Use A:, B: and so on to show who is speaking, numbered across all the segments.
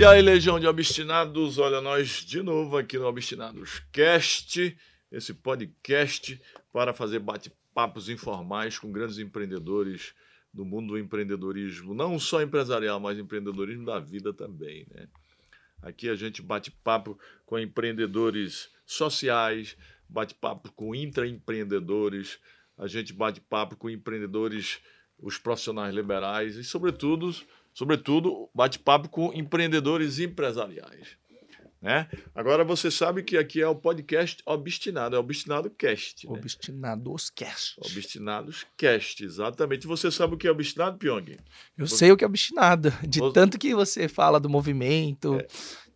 A: E aí, Legião de Obstinados, olha nós de novo aqui no Obstinados Cast, esse podcast para fazer bate-papos informais com grandes empreendedores do mundo do empreendedorismo, não só empresarial, mas empreendedorismo da vida também, né? Aqui a gente bate papo com empreendedores sociais, bate papo com intraempreendedores, a gente bate papo com empreendedores, os profissionais liberais e, sobretudo, sobretudo bate papo com empreendedores empresariais. Né? Agora você sabe que aqui é o podcast Obstinado, é Obstinado Cast. Né?
B: Obstinados Cast.
A: Obstinados Cast, exatamente. Você sabe o que é obstinado, Pyong?
B: Eu
A: você...
B: sei o que é obstinado, de você... tanto que você fala do movimento, é.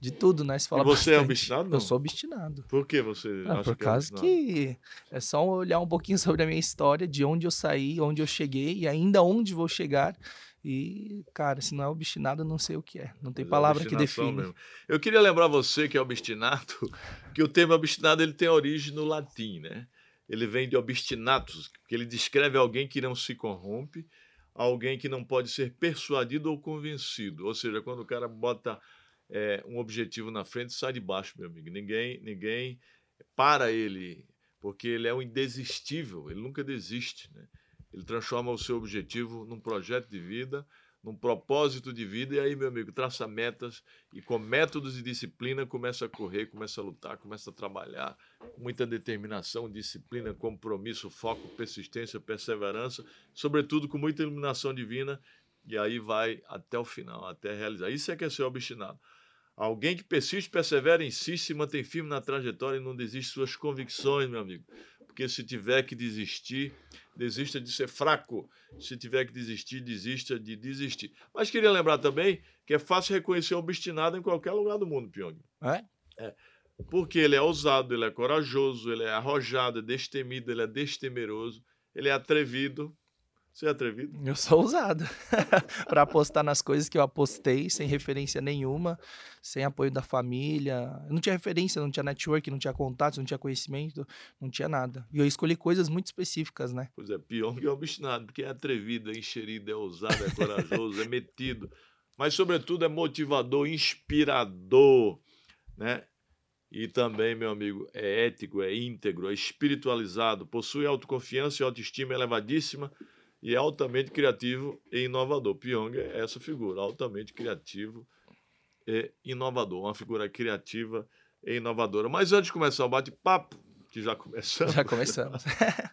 B: de tudo, né? Você fala
A: e você
B: bastante.
A: é obstinado? Não?
B: Eu sou obstinado.
A: Por que você
B: ah, Por
A: que
B: causa
A: é
B: que é só olhar um pouquinho sobre a minha história, de onde eu saí, onde eu cheguei e ainda onde vou chegar. E, cara, se não é obstinado, eu não sei o que é. Não tem
A: Mas é
B: palavra que
A: obstinação
B: define.
A: mesmo. Eu queria lembrar você que é obstinado, que o termo obstinado ele tem origem no latim, né? Ele vem de obstinatus, que ele descreve alguém que não se corrompe, alguém que não pode ser persuadido ou convencido. Ou seja, quando o cara bota é, um objetivo na frente, sai de baixo, meu amigo. Ninguém, ninguém para ele, porque ele é um indesistível, ele nunca desiste, né? Ele transforma o seu objetivo num projeto de vida, num propósito de vida, e aí, meu amigo, traça metas e com métodos e disciplina começa a correr, começa a lutar, começa a trabalhar com muita determinação, disciplina, compromisso, foco, persistência, perseverança, sobretudo com muita iluminação divina, e aí vai até o final, até realizar. Isso é que é ser obstinado. Alguém que persiste, persevera, insiste, se mantém firme na trajetória e não desiste de suas convicções, meu amigo porque se tiver que desistir, desista de ser fraco. Se tiver que desistir, desista de desistir. Mas queria lembrar também que é fácil reconhecer o obstinado em qualquer lugar do mundo, Pyong.
B: É?
A: É. Porque ele é ousado, ele é corajoso, ele é arrojado, é destemido, ele é destemeroso, ele é atrevido, você é atrevido?
B: Eu sou ousado. para apostar nas coisas que eu apostei, sem referência nenhuma, sem apoio da família. Eu não tinha referência, não tinha network, não tinha contatos, não tinha conhecimento, não tinha nada. E eu escolhi coisas muito específicas, né?
A: Pois é, pior que é obstinado, porque é atrevido, é enxerido, é ousado, é corajoso, é metido. Mas, sobretudo, é motivador, inspirador, né? E também, meu amigo, é ético, é íntegro, é espiritualizado, possui autoconfiança e autoestima elevadíssima e é altamente criativo e inovador. Pyong é essa figura, altamente criativo e inovador, uma figura criativa e inovadora. Mas antes de começar o bate-papo, que já começamos.
B: Já começamos.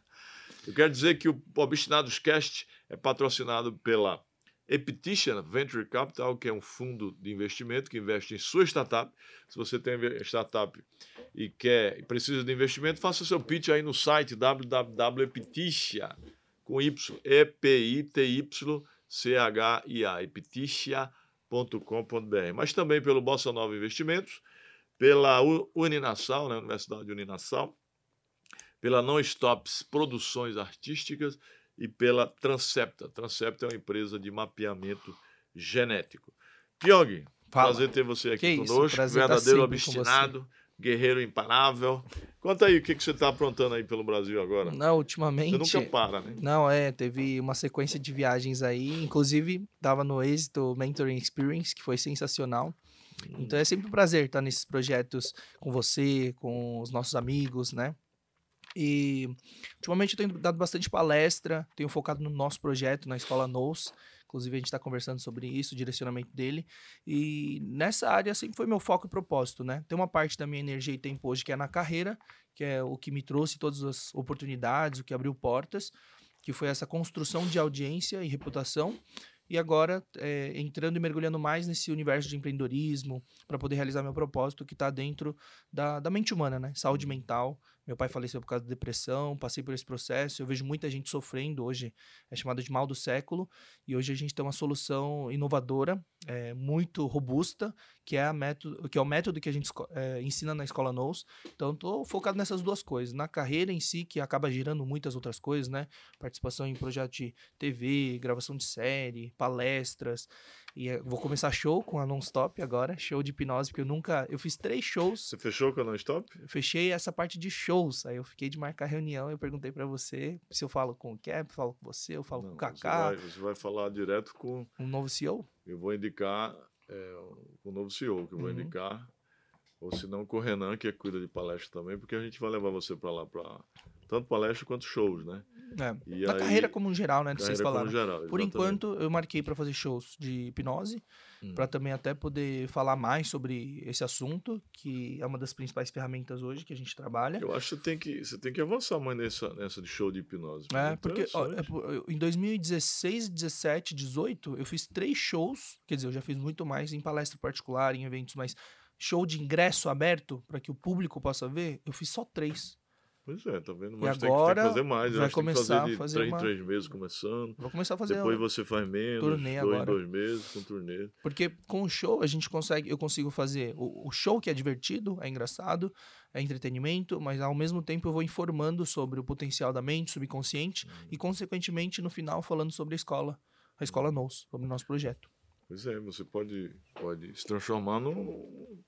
A: eu quero dizer que o Obstinados Cast é patrocinado pela Epitition Venture Capital, que é um fundo de investimento que investe em sua startup. Se você tem startup e quer e precisa de investimento, faça seu pitch aí no site www.epiticia.com com Y, E-P-I-T-Y-C-H-I-A, epiticia.com.br. Mas também pelo Bossa Nova Investimentos, pela Uninassal, né, Universidade Uninassal, pela Non Stops Produções Artísticas e pela Transcepta. Transcepta é uma empresa de mapeamento genético. Pyong, prazer ter você aqui que conosco, isso, verdadeiro obstinado guerreiro imparável. Conta aí o que, que você está aprontando aí pelo Brasil agora.
B: Não, ultimamente.
A: Você nunca para, né?
B: Não, é, teve uma sequência de viagens aí, inclusive estava no êxito Mentoring Experience, que foi sensacional. Hum. Então é sempre um prazer estar nesses projetos com você, com os nossos amigos, né? E ultimamente eu tenho dado bastante palestra, tenho focado no nosso projeto na Escola NOS. Inclusive, a gente está conversando sobre isso, o direcionamento dele. E nessa área sempre foi meu foco e propósito, né? Tem uma parte da minha energia e tempo hoje que é na carreira, que é o que me trouxe todas as oportunidades, o que abriu portas, que foi essa construção de audiência e reputação. E agora, é, entrando e mergulhando mais nesse universo de empreendedorismo, para poder realizar meu propósito, que está dentro da, da mente humana, né? Saúde mental, meu pai faleceu por causa da depressão, passei por esse processo. Eu vejo muita gente sofrendo hoje, é chamado de mal do século. E hoje a gente tem uma solução inovadora, é, muito robusta, que é, a método, que é o método que a gente é, ensina na escola NOS. Então, estou focado nessas duas coisas. Na carreira em si, que acaba girando muitas outras coisas, né? Participação em projeto de TV, gravação de série, palestras. E vou começar show com a Non-Stop agora, show de hipnose, porque eu nunca. Eu fiz três shows.
A: Você fechou com a Non-Stop?
B: Fechei essa parte de shows. Aí eu fiquei de marcar reunião. Eu perguntei para você se eu falo com o Cap, falo com você, eu falo Não, com o Kaká.
A: Você vai, você vai falar direto com.
B: Um novo CEO?
A: Eu vou indicar é, o novo CEO que eu vou
B: Uhum.
A: indicar. Ou se não, com o Renan, que cuida de palestra também, porque a gente vai levar você para lá para tanto palestra quanto shows, né?
B: É.
A: E
B: Na
A: aí-
B: carreira como um geral, né? Vocês falaram.
A: geral,
B: Por enquanto, eu marquei para fazer shows de hipnose,
A: Hum.
B: para também até poder falar mais sobre esse assunto, que é uma das principais ferramentas hoje que a gente trabalha.
A: Eu acho que você tem que, você tem que avançar mais nessa, nessa de show de hipnose.
B: É, porque ó, é em 2016, 17, 18, eu fiz três shows. Quer dizer, eu já fiz muito mais em palestra particular, em eventos, mas show de ingresso aberto para que o público possa ver, eu fiz só três.
A: Pois é, tá vendo?
B: E
A: Mas tem, que, tem
B: agora
A: que fazer mais.
B: Vai
A: acho que
B: começar
A: fazer
B: a
A: de
B: fazer
A: três
B: uma-
A: três meses começando.
B: Vou começar a fazer.
A: Depois
B: ó,
A: você faz menos,
B: turnê
A: dois em
B: agora.
A: dois meses com turnê.
B: Porque com o show a gente consegue, eu consigo fazer o, o show que é divertido, é engraçado, é entretenimento, mas ao mesmo tempo eu vou informando sobre o potencial da mente subconsciente
A: Uhum.
B: e consequentemente no final falando sobre a escola, a escola NOS, sobre o nosso projeto.
A: Pois é, você pode, pode se transformar num.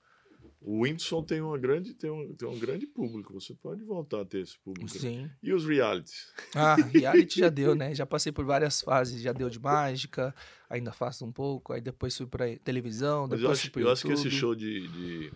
A: O Whindersson tem, uma grande, tem, um, tem um grande público. Você pode voltar a ter esse público.
B: Sim.
A: E os realities?
B: Ah, reality já deu, né? Já passei por várias fases, já deu de mágica, ainda faço um pouco, aí depois fui pra televisão,
A: Mas
B: depois
A: eu
B: fui
A: acho,
B: pro
A: eu acho que esse show de, de,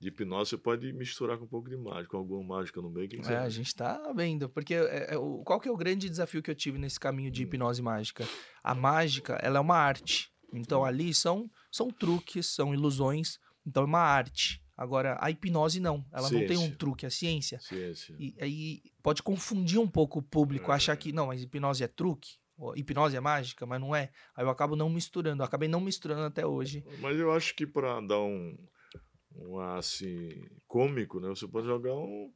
A: de hipnose você pode misturar com um pouco de mágica, com alguma mágica no meio. Quem
B: É, a gente tá vendo, porque é, é, o- qual que é o grande desafio que eu tive nesse caminho
A: Hum.
B: de hipnose mágica? A mágica, ela é uma arte. Então
A: Hum.
B: ali são, são truques, são ilusões, então é uma arte. Agora, a hipnose não, ela não tem um
A: Ciência.
B: truque, é ciência.
A: Ciência.
B: E aí pode confundir um pouco o público,
A: É.
B: achar que, não, mas hipnose é truque, hipnose é mágica, mas não é. Aí eu acabo não misturando, eu acabei não misturando até hoje.
A: Mas eu acho que para dar um, um assim cômico, né? Você pode jogar um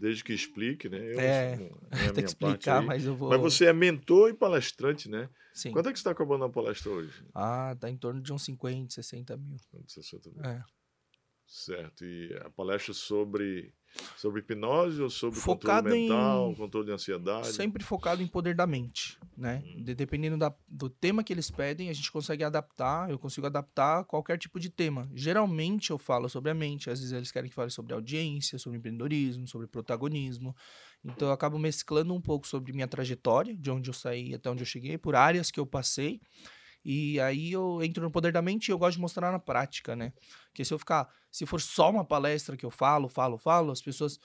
A: desde que explique, né? Eu,
B: É,
A: assim, é a
B: Tem que explicar, mas eu vou...
A: Mas você é mentor e palestrante, né?
B: Sim.
A: Quanto é que você está cobrando na palestra hoje?
B: Ah, tá em torno de uns 50, 60 mil.
A: 60 mil.
B: É.
A: Certo. E a palestra sobre, sobre hipnose ou sobre
B: Focado
A: controle mental,
B: em-
A: controle de ansiedade?
B: Sempre focado em poder da mente, né?
A: Hum.
B: De- dependendo da- do tema que eles pedem, a gente consegue adaptar, eu consigo adaptar qualquer tipo de tema. Geralmente eu falo sobre a mente, às vezes eles querem que fale sobre audiência, sobre empreendedorismo, sobre protagonismo. Então eu acabo mesclando um pouco sobre minha trajetória, de onde eu saí até onde eu cheguei, por áreas que eu passei. E aí eu entro no poder da mente e eu gosto de mostrar na prática, né? Porque se eu ficar, se for só uma palestra que eu falo, falo, falo, as pessoas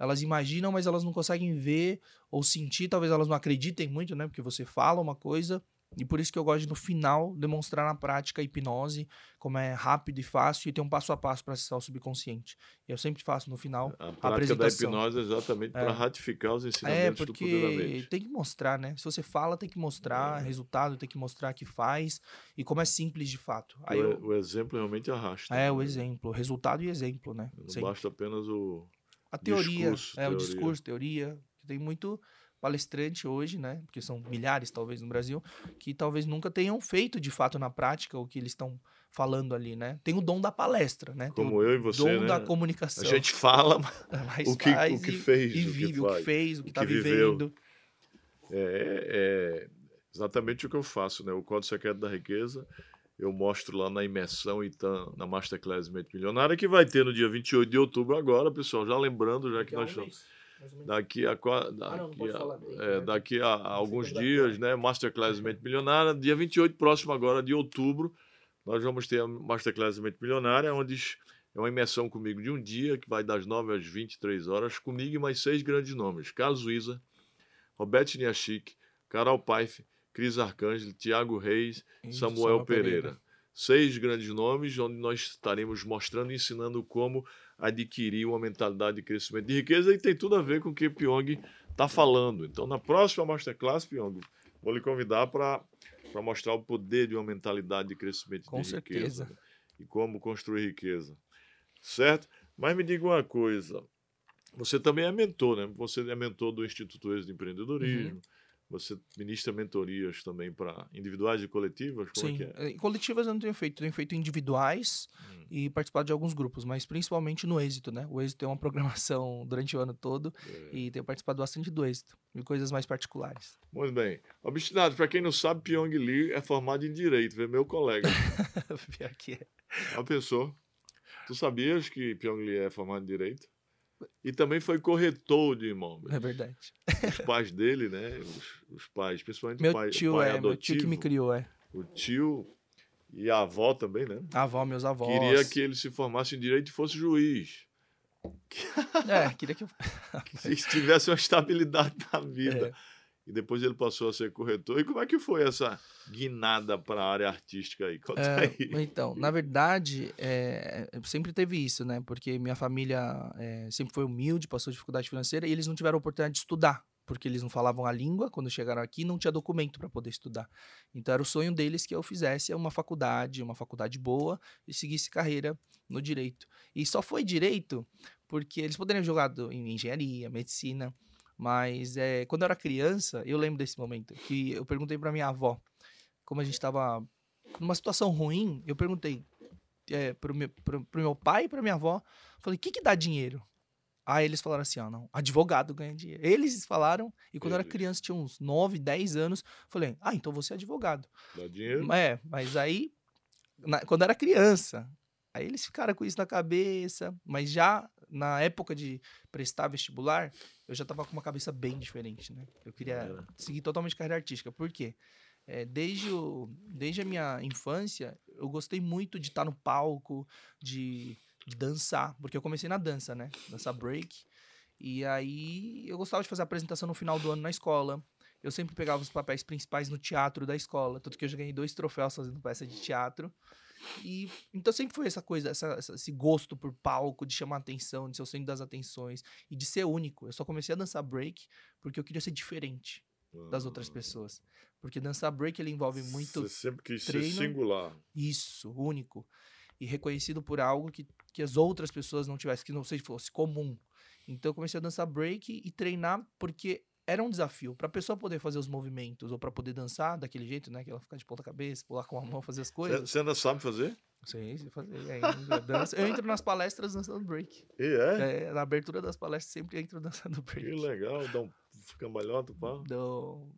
B: elas imaginam, mas elas não conseguem ver ou sentir, talvez elas não acreditem muito, né? Porque você fala uma coisa, e por isso que eu gosto de, no final, demonstrar na prática a hipnose, como é rápido e fácil, e tem um passo a passo para acessar o subconsciente. E eu sempre faço no final.
A: A prática da
B: apresentação.
A: hipnose é exatamente para
B: É.
A: ratificar os
B: É,
A: ensinamentos do poder da
B: porque
A: mente.
B: tem que mostrar, né? Se você fala, tem que mostrar
A: É.
B: resultado, tem que mostrar que faz, e como é simples de fato. Aí
A: o,
B: eu-
A: o exemplo realmente arrasta.
B: é, o
A: né?
B: exemplo, resultado e exemplo, né?
A: Não
B: Sempre.
A: basta apenas o.
B: A teoria,
A: Discurso,
B: é o
A: teoria.
B: discurso, teoria. Tem muito palestrante hoje, né? Porque são milhares, talvez, no Brasil, que talvez nunca tenham feito de fato na prática o que eles estão falando ali, né? Tem o dom da palestra, né?
A: Como
B: o
A: eu e você,
B: dom
A: né?
B: da comunicação.
A: A gente fala,
B: mas
A: o que- o que
B: e-
A: fez,
B: e
A: o que
B: vive o que fez, o que
A: o
B: tá
A: que viveu.
B: vivendo.
A: É, é exatamente o que eu faço, né? O Código Secreto da Riqueza, eu mostro lá na imersão então, na Masterclass Mente Milionária, que vai ter no dia 28 de outubro agora, pessoal. Já lembrando, já que nós estamos daqui a,
B: Ah, não, não
A: daqui a, é, daqui a alguns dias, né? Masterclass Mente Milionária, dia 28 próximo agora de outubro, nós vamos ter a Masterclass Mente Milionária, onde é uma imersão comigo de um dia, que vai das 9 às 23 horas, comigo e mais seis grandes nomes. Carlos Luiza, Roberto Niachik, Carol Paife, Cris Arcângelo, Tiago Reis,
B: E
A: Samuel Pereira. Seis grandes nomes, onde nós estaremos mostrando e ensinando como adquirir uma mentalidade de crescimento de riqueza e tem tudo a ver com o que Pyong está falando. Então, na próxima Masterclass, Pyong, vou lhe convidar para mostrar o poder de uma mentalidade de crescimento
B: Com
A: de riqueza
B: certeza.
A: né? e como construir riqueza. Certo? Mas me diga uma coisa. Você também é mentor, né? Você é mentor do Instituto Ex de Empreendedorismo.
B: Uhum.
A: Você ministra mentorias também para individuais e coletivas? Como
B: Sim,
A: é que é?
B: eh, coletivas eu não tenho feito, tenho feito individuais
A: Hum.
B: e participado de alguns grupos, mas principalmente no êxito, né? O êxito tem uma programação durante o ano todo
A: É.
B: e tenho participado bastante do êxito e coisas mais particulares.
A: Muito bem. Obstinado, para quem não sabe, Pyong Lee é formado em Direito, é meu colega.
B: Pior que é.
A: Já pensou? Tu sabias que Pyong Lee é formado em Direito? E também foi corretor de imóveis.
B: É verdade.
A: Os pais dele, né? Os, os pais, principalmente
B: Meu
A: o pai, o
B: tio
A: pai
B: é, meu tio que me
A: adotivo,
B: criou, é.
A: O tio E a avó também, né?
B: A avó, meus avós.
A: Queria que ele se formasse em direito e fosse juiz.
B: É, queria que eu.
A: que tivesse uma estabilidade na vida.
B: É.
A: E depois ele passou a ser corretor. E como é que foi essa guinada para a área artística aí? Conta
B: É,
A: aí.
B: então, na verdade, é, sempre teve isso, né? Porque minha família é, sempre foi humilde, passou dificuldade financeira e eles não tiveram oportunidade de estudar, porque eles não falavam a língua quando chegaram aqui, não tinha documento para poder estudar. Então era o sonho deles que eu fizesse uma faculdade, uma faculdade boa e seguisse carreira no direito. E só foi direito porque eles poderiam ter jogado em engenharia, medicina, mas é, quando eu era criança, eu lembro desse momento que eu perguntei para minha avó, como a gente estava numa situação ruim, eu perguntei é, pro, meu, pro, pro meu pai e pra minha avó, falei, o que que dá dinheiro? Aí eles falaram assim, ó, não, advogado ganha dinheiro. Eles falaram, e quando eu era criança, tinha uns 9, 10 anos, falei, ah, então você é advogado.
A: Dá dinheiro?
B: É, mas aí, na- quando eu era criança, aí eles ficaram com isso na cabeça, mas já na época de prestar vestibular, eu já tava com uma cabeça bem diferente, né? Eu queria seguir totalmente carreira artística. Por quê? É, desde, o, desde a minha infância, eu gostei muito de estar no palco, de, de dançar, porque eu comecei na dança, né? Dançar break. E aí eu gostava de fazer apresentação no final do ano na escola. Eu sempre pegava os papéis principais no teatro da escola, tanto que eu já ganhei dois troféus fazendo peça de teatro. E então sempre foi essa coisa, essa- essa- esse gosto por palco, de chamar atenção, de ser o centro das atenções e de ser único. Eu só comecei a dançar break porque eu queria ser diferente das outras
A: Ah,
B: pessoas. Porque dançar break ele envolve muito
A: Você sempre quis
B: treino.
A: ser singular.
B: isso, único. E reconhecido por algo que, que as outras pessoas não tivessem, que não sei se fosse comum. Então eu comecei a dançar break e treinar porque era um desafio. Pra pessoa poder fazer os movimentos ou pra poder dançar daquele jeito, né? Que ela ficar de ponta cabeça, pular com a mão, fazer as coisas.
A: você ainda sabe fazer?
B: Sei, sei fazer. ainda danço. Eu entro nas palestras dançando break.
A: E é?
B: É, na abertura das palestras sempre entro dançando
A: Que
B: break.
A: legal, dá um cambalhota, pá.
B: Dou-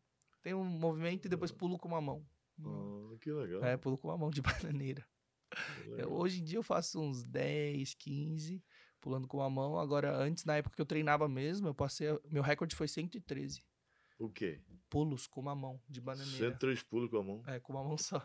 B: Tem um movimento e depois pulo com uma mão.
A: Ah, que legal.
B: É, pulo com uma mão de bananeira.
A: que
B: Eu- hoje em dia eu faço uns 10, 15, pulando com a mão. Agora, antes, na época que eu treinava mesmo, eu passei. Meu recorde foi 113
A: O quê?
B: pulos com uma mão de bananeira.
A: 103 pulos com a mão.
B: É, com uma mão só.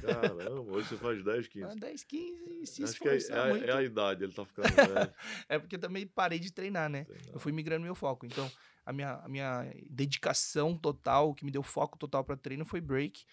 A: Caramba, hoje você faz 10, 15.
B: Ah, 10, 15, se
A: Acho que é, é é a idade, ele tá ficando velho.
B: É porque também parei de treinar, né?
A: Sei
B: Eu fui migrando meu foco. Então, a minha, a minha dedicação total, o que me deu foco total para treino foi break.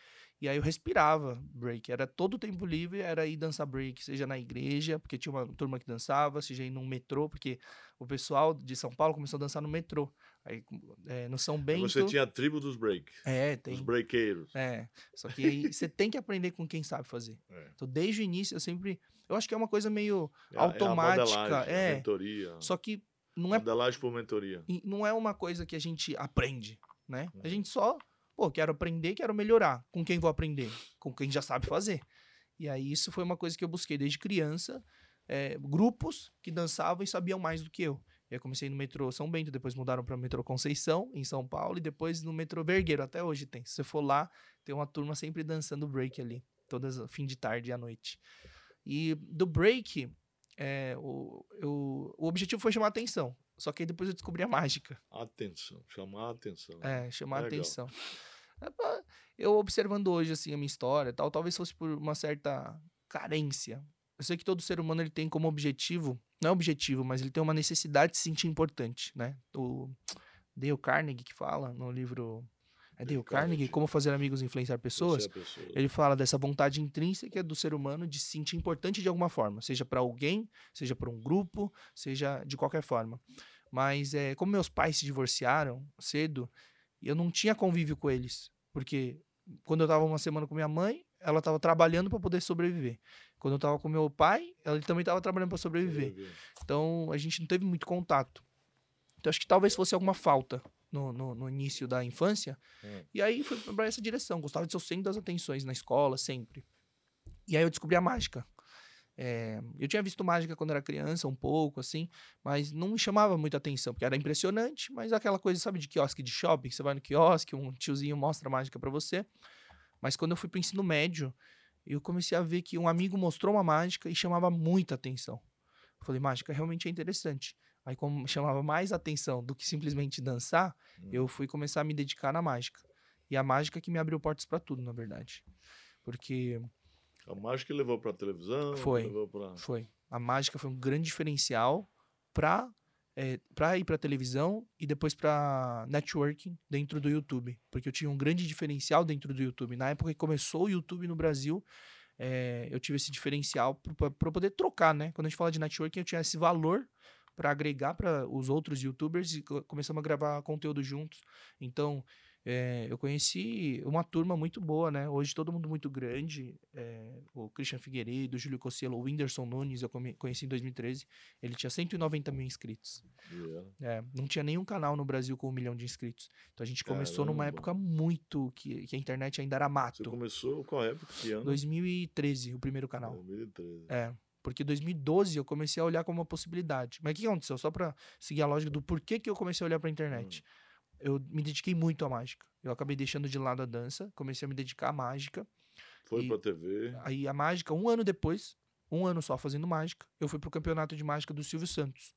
B: E aí eu respirava break. Era todo o tempo livre, era ir dançar break, seja na igreja, porque tinha uma turma que dançava, seja ir num metrô, porque o pessoal de São Paulo começou a dançar no metrô. Aí, é, no São Bento...
A: Você tinha a tribo dos break,
B: É,
A: dos
B: tem.
A: breakeiros.
B: É, só que aí você tem que aprender com quem sabe fazer.
A: É.
B: Então, desde o início, eu sempre... Eu acho que é uma coisa meio
A: É a-
B: automática.
A: É
B: é,
A: mentoria.
B: só que não é
A: Modelagem por mentoria.
B: não é uma coisa que a gente aprende, né? A
A: Uhum.
B: gente só, pô, quero aprender, quero melhorar. Com quem vou aprender? Com quem já sabe fazer. E aí isso foi uma coisa que eu busquei desde criança, é, grupos que dançavam e sabiam mais do que eu. E aí comecei no metrô São Bento, depois mudaram para o metrô Conceição, em São Paulo, e depois no metrô Vergueiro, até hoje tem. Se você for lá, tem uma turma sempre dançando break ali, todas fim de tarde e à noite. E do break, é, o, eu- o objetivo foi chamar atenção. Só que aí depois eu descobri a mágica.
A: Atenção, chamar a atenção.
B: É, chamar a
A: Legal.
B: atenção. É Eu observando hoje, assim, a minha história tal, talvez fosse por uma certa carência. Eu sei que todo ser humano ele tem como objetivo, não é objetivo, mas ele tem uma necessidade de se sentir importante, né? O Dale Carnegie que fala no livro... É Dale Carnegie. Como Fazer Amigos e Influenciar Pessoas?
A: Pessoa.
B: Ele fala dessa vontade intrínseca do ser humano de se sentir importante de alguma forma, seja para alguém, seja para um grupo, seja de qualquer forma. Mas é, como meus pais se divorciaram cedo, eu não tinha convívio com eles, porque quando eu estava uma semana com minha mãe, ela estava trabalhando para poder sobreviver. Quando eu estava com meu pai, ele também estava trabalhando para sobreviver. Então a gente não teve muito contato. Então acho que talvez fosse alguma falta no, no, no início da infância.
A: Hum.
B: E aí foi para essa direção. Gostava de ser o centro das atenções na escola, sempre. E aí eu descobri a mágica. É, eu tinha visto mágica quando era criança, um pouco, assim, mas não me chamava muita atenção, porque era impressionante, mas aquela coisa, sabe, de quiosque de shopping, você vai no quiosque, um tiozinho mostra a mágica para você. Mas quando eu fui pro ensino médio, eu comecei a ver que um amigo mostrou uma mágica e chamava muita atenção. Eu falei, mágica realmente é interessante. Aí, como chamava mais atenção do que simplesmente dançar,
A: Hum.
B: eu fui começar a me dedicar na mágica. E a mágica que me abriu portas para tudo, na verdade. Porque
A: A mágica levou para televisão?
B: Foi.
A: Levou pra...
B: Foi. A mágica foi um grande diferencial para é, para ir para televisão e depois para networking dentro do YouTube, porque eu tinha um grande diferencial dentro do YouTube. Na época que começou o YouTube no Brasil, é, eu tive esse diferencial para poder trocar, né? Quando a gente fala de networking, eu tinha esse valor para agregar para os outros YouTubers e começamos a gravar conteúdo juntos. Então, é, eu conheci uma turma muito boa, né? Hoje todo mundo muito grande. É, o Christian Figueiredo, o Júlio Cossielo, o Whindersson Nunes, eu conheci em 2013. Ele tinha 190 mil inscritos. Yeah. É, não tinha nenhum canal no Brasil com um milhão de inscritos. Então a gente começou Caramba. numa época muito que, que, a internet ainda era mato. Você
A: começou qual época? Que ano?
B: 2013, o primeiro canal.
A: 2013.
B: É. Porque 2012 eu comecei a olhar como uma possibilidade. Mas o que aconteceu? Só para seguir a lógica do porquê que eu comecei a olhar para a internet. Hum eu me dediquei muito à mágica. Eu acabei deixando de lado a dança, comecei a me dedicar à mágica.
A: Foi e, pra TV.
B: Aí a mágica, um ano depois, um ano só fazendo mágica, eu fui pro campeonato de mágica do Silvio Santos.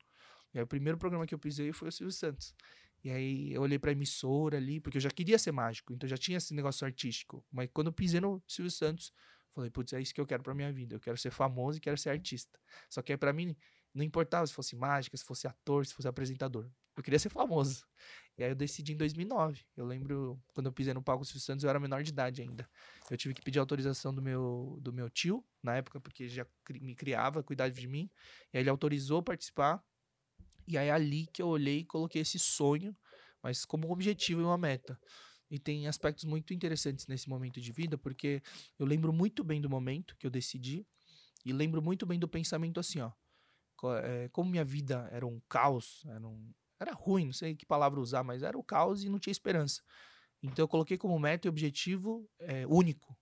B: E aí o primeiro programa que eu pisei foi o Silvio Santos. E aí eu olhei pra emissora ali, porque eu já queria ser mágico, então já tinha esse negócio artístico. Mas quando eu pisei no Silvio Santos, falei, putz, é isso que eu quero pra minha vida. Eu quero ser famoso e quero ser artista. Só que aí pra mim, não importava se fosse mágica, se fosse ator, se fosse apresentador. Eu queria ser famoso. E aí eu decidi em 2009. Eu lembro quando eu pisei no palco Silvio Santos, eu era menor de idade ainda. Eu tive que pedir autorização do meu, do meu tio, na época, porque já me criava, cuidava de mim. E aí ele autorizou participar. E aí é ali que eu olhei e coloquei esse sonho, mas como objetivo e uma meta. E tem aspectos muito interessantes nesse momento de vida, porque eu lembro muito bem do momento que eu decidi. E lembro muito bem do pensamento assim, ó. Eh, como minha vida era um caos, era um, era ruim, não sei que palavra usar, mas era o caos e não tinha esperança. Então eu coloquei como meta e objetivo é, único.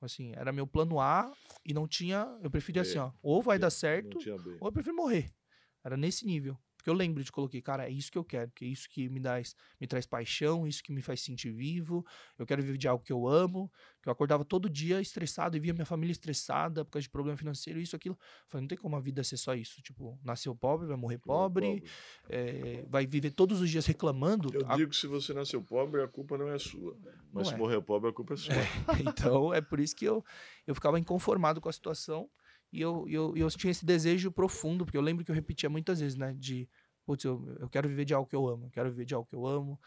B: Assim, era meu plano A e não tinha. Eu preferia assim, ó. Ou vai dar certo, ou eu prefiro morrer. Era nesse nível. Porque eu lembro de coloquei, cara, é isso que eu quero, que é isso que me, dá, me traz paixão, isso que me faz sentir vivo. Eu quero viver de algo que eu amo. Que eu acordava todo dia estressado e via minha família estressada por causa de problema financeiro, isso, aquilo. Eu falei, não tem como a vida ser só isso. Tipo, nasceu pobre, vai morrer pobre, pobre. É, vai viver todos os dias reclamando.
A: Eu
B: a...
A: digo que se você nasceu pobre, a culpa não é sua. Mas não se é. morrer pobre, a culpa é sua. É,
B: então, é por isso que eu, eu ficava inconformado com a situação. E eu, eu, eu tinha esse desejo profundo, porque eu lembro que eu repetia muitas vezes, né? De, putz, eu, eu quero viver de algo que eu amo, eu quero viver de algo que eu amo.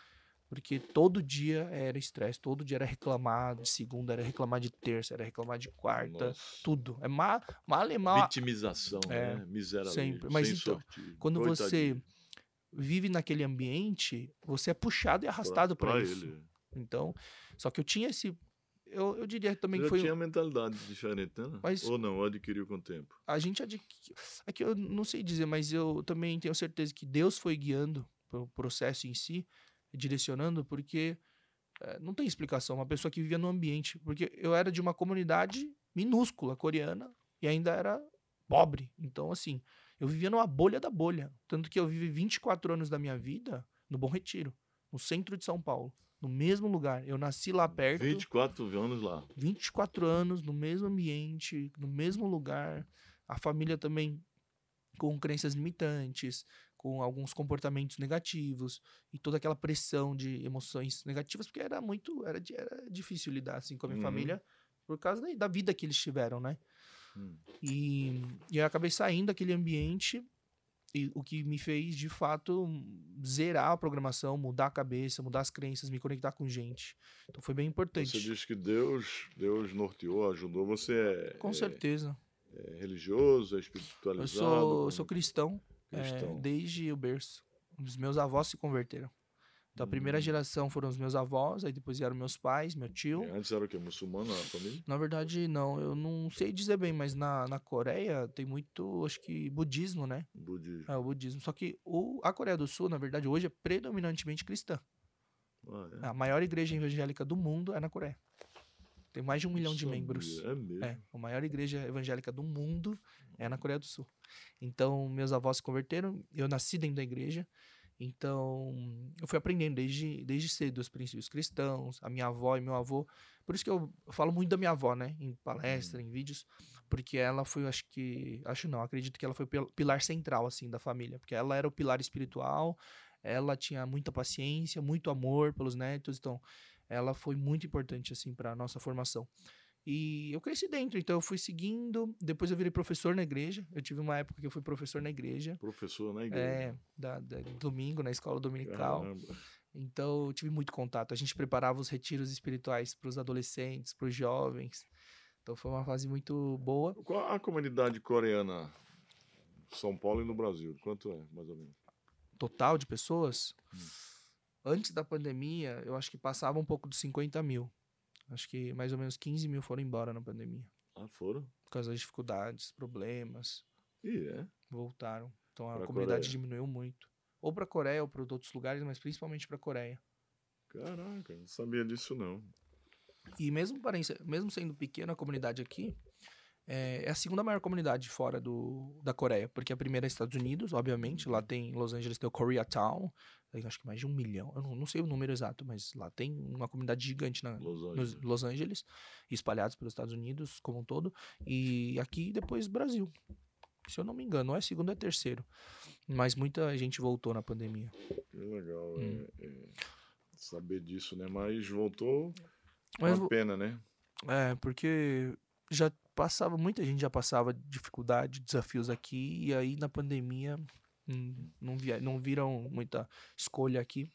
B: Porque todo dia era estresse, todo dia era reclamar de segunda, era reclamar de terça, era reclamar de quarta, Nossa. tudo. É mal, mal e mal.
A: Vitimização, é, né? Miséria.
B: Sempre. Mas então, quando Coitadinho. você vive naquele ambiente, você é puxado e arrastado para isso. Ele. Então, só que eu tinha esse eu, eu diria também
A: que
B: foi.
A: tinha mentalidade diferente, né? Mas Ou não, adquiriu com o tempo?
B: A gente adquiriu. É que eu não sei dizer, mas eu também tenho certeza que Deus foi guiando o processo em si, direcionando, porque é, não tem explicação. Uma pessoa que vivia no ambiente. Porque eu era de uma comunidade minúscula coreana e ainda era pobre. Então, assim, eu vivia numa bolha da bolha. Tanto que eu vivi 24 anos da minha vida no Bom Retiro, no centro de São Paulo no mesmo lugar. Eu nasci lá perto.
A: 24 anos lá.
B: 24 anos, no mesmo ambiente, no mesmo lugar. A família também com crenças limitantes, com alguns comportamentos negativos e toda aquela pressão de emoções negativas, porque era muito, era, era difícil lidar assim com a minha uhum. família por causa da, da, vida que eles tiveram, né? Uhum. E, e eu acabei saindo daquele ambiente e o que me fez, de fato, zerar a programação, mudar a cabeça, mudar as crenças, me conectar com gente. Então foi bem importante.
A: Você diz que Deus, Deus norteou, ajudou você. É,
B: com certeza.
A: É, é religioso, é espiritualizado?
B: Eu sou, eu sou cristão, cristão. É, desde o berço. Os meus avós se converteram. Então a primeira hum. geração foram os meus avós, aí depois vieram meus pais, meu tio.
A: E antes era o quê? Muçulmano a família?
B: Na verdade, não. Eu não sei dizer bem, mas na, na Coreia tem muito, acho que, budismo, né?
A: Budismo.
B: É, o budismo. Só que o, a Coreia do Sul, na verdade, hoje é predominantemente cristã. Ah, é? A maior igreja evangélica do mundo é na Coreia. Tem mais de um milhão de membros.
A: É mesmo? É,
B: a maior igreja evangélica do mundo é na Coreia do Sul. Então, meus avós se converteram, eu nasci dentro da igreja. Então, eu fui aprendendo desde, desde cedo os princípios cristãos, a minha avó e meu avô. Por isso que eu, falo muito da minha avó, né? Em palestra, em vídeos. Porque ela foi, acho que. Acho não, acredito que ela foi o pilar central, assim, da família. Porque ela era o pilar espiritual, ela tinha muita paciência, muito amor pelos netos. Então, ela foi muito importante, assim, para nossa formação. E eu cresci dentro, então eu fui seguindo. Depois eu virei professor na igreja. Eu tive uma época que eu fui professor na igreja.
A: Professor na igreja.
B: É, da, da- domingo, na escola dominical.
A: Caramba.
B: Então eu tive muito contato. A gente preparava os retiros espirituais para os adolescentes, para os jovens. Então foi uma fase muito boa.
A: Qual a comunidade coreana São Paulo e no Brasil? Quanto é, mais ou menos?
B: Total de pessoas. Antes da pandemia, eu acho que passava um pouco dos 50 mil. Acho que mais ou menos 15 mil foram embora na pandemia.
A: Ah, foram?
B: Por causa das dificuldades, problemas.
A: Ih, é?
B: voltaram. Então a
A: Pra
B: comunidade
A: Coreia.
B: diminuiu muito. Ou para Coreia ou para outros lugares, mas principalmente para Coreia.
A: Caraca, não sabia disso não.
B: E mesmo, mesmo sendo pequena a comunidade aqui, é, é a segunda maior comunidade fora do, da Coreia, porque a primeira é Estados Unidos, obviamente. Lá tem, em Los Angeles tem o Koreatown, tem acho que mais de um milhão. Eu não, não sei o número exato, mas lá tem uma comunidade gigante na,
A: Los
B: nos
A: Angeles.
B: Los Angeles, espalhados pelos Estados Unidos como um todo. E aqui depois Brasil. Se eu não me engano, ou é segundo é terceiro. Mas muita gente voltou na pandemia.
A: Que legal
B: Hum.
A: é, é, saber disso, né? Mas voltou
B: Mas
A: uma
B: vo-
A: pena, né?
B: É, porque já passava, muita gente já passava dificuldade, desafios aqui, e aí na pandemia hum, não, via, não viram muita escolha aqui.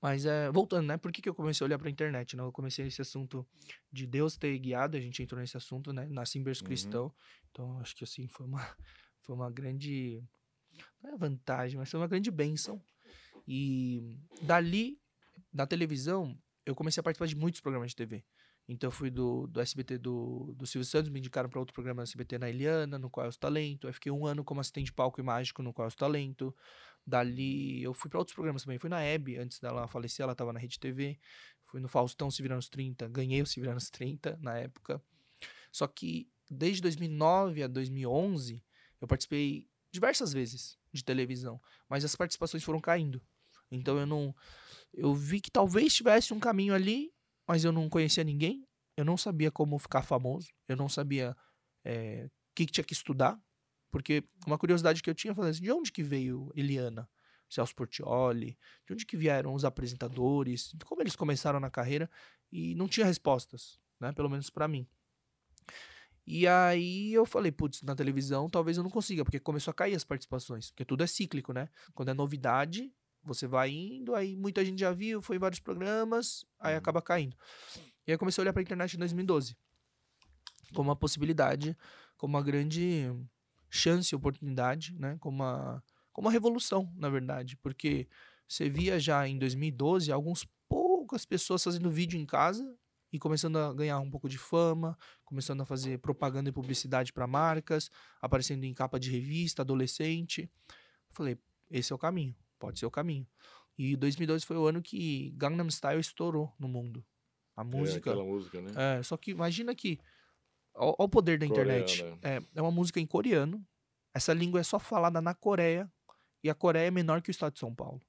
B: Mas é, voltando, né? Por que, que eu comecei a olhar pra internet? Né? Eu comecei esse assunto de Deus ter guiado, a gente entrou nesse assunto, né? Nasci em berço
A: Uhum.
B: cristão. Então, acho que assim, foi uma, foi uma grande. Não é vantagem, mas foi uma grande bênção. E dali, da televisão, eu comecei a participar de muitos programas de TV. Então eu fui do, do SBT do, do Silvio Santos, me indicaram para outro programa do SBT na Eliana, no Qual é o Talento. Eu fiquei um ano como assistente de palco e mágico no Qual é o Talento. Dali eu fui para outros programas também. Fui na Hebe, antes dela falecer, ela estava na Rede TV. Fui no Faustão Se Virar nos 30, ganhei o Se Virar nos 30 na época. Só que desde 2009 a 2011, eu participei diversas vezes de televisão, mas as participações foram caindo. Então eu não. Eu vi que talvez tivesse um caminho ali, mas eu não conhecia ninguém. Eu não sabia como ficar famoso. Eu não sabia é, o que, que tinha que estudar. Porque uma curiosidade que eu tinha, eu falei assim, de onde que veio Eliana? Celso Portioli? De onde que vieram os apresentadores? Como eles começaram na carreira? E não tinha respostas, né? Pelo menos pra mim. E aí eu falei, putz, na televisão talvez eu não consiga, porque começou a cair as participações. Porque tudo é cíclico, né? Quando é novidade, você vai indo, aí muita gente já viu, foi em vários programas, aí
A: Uhum.
B: acaba caindo. E aí eu comecei a olhar pra internet em 2012 como uma possibilidade, como uma grande chance, oportunidade, né? Como uma, como uma revolução, na verdade. Porque você via já em 2012 algumas poucas pessoas fazendo vídeo em casa e começando a ganhar um pouco de fama, começando a fazer propaganda e publicidade para marcas, aparecendo em capa de revista, adolescente. Eu falei, esse é o caminho, pode ser o caminho. E 2012 foi o ano que Gangnam Style estourou no mundo. A
A: É
B: música.
A: aquela música, né?
B: É, só que imagina que. Olha o poder da internet.
A: Coreana.
B: É, é uma música em coreano. Essa língua é só falada na Coreia. E a Coreia é menor que o estado de São Paulo.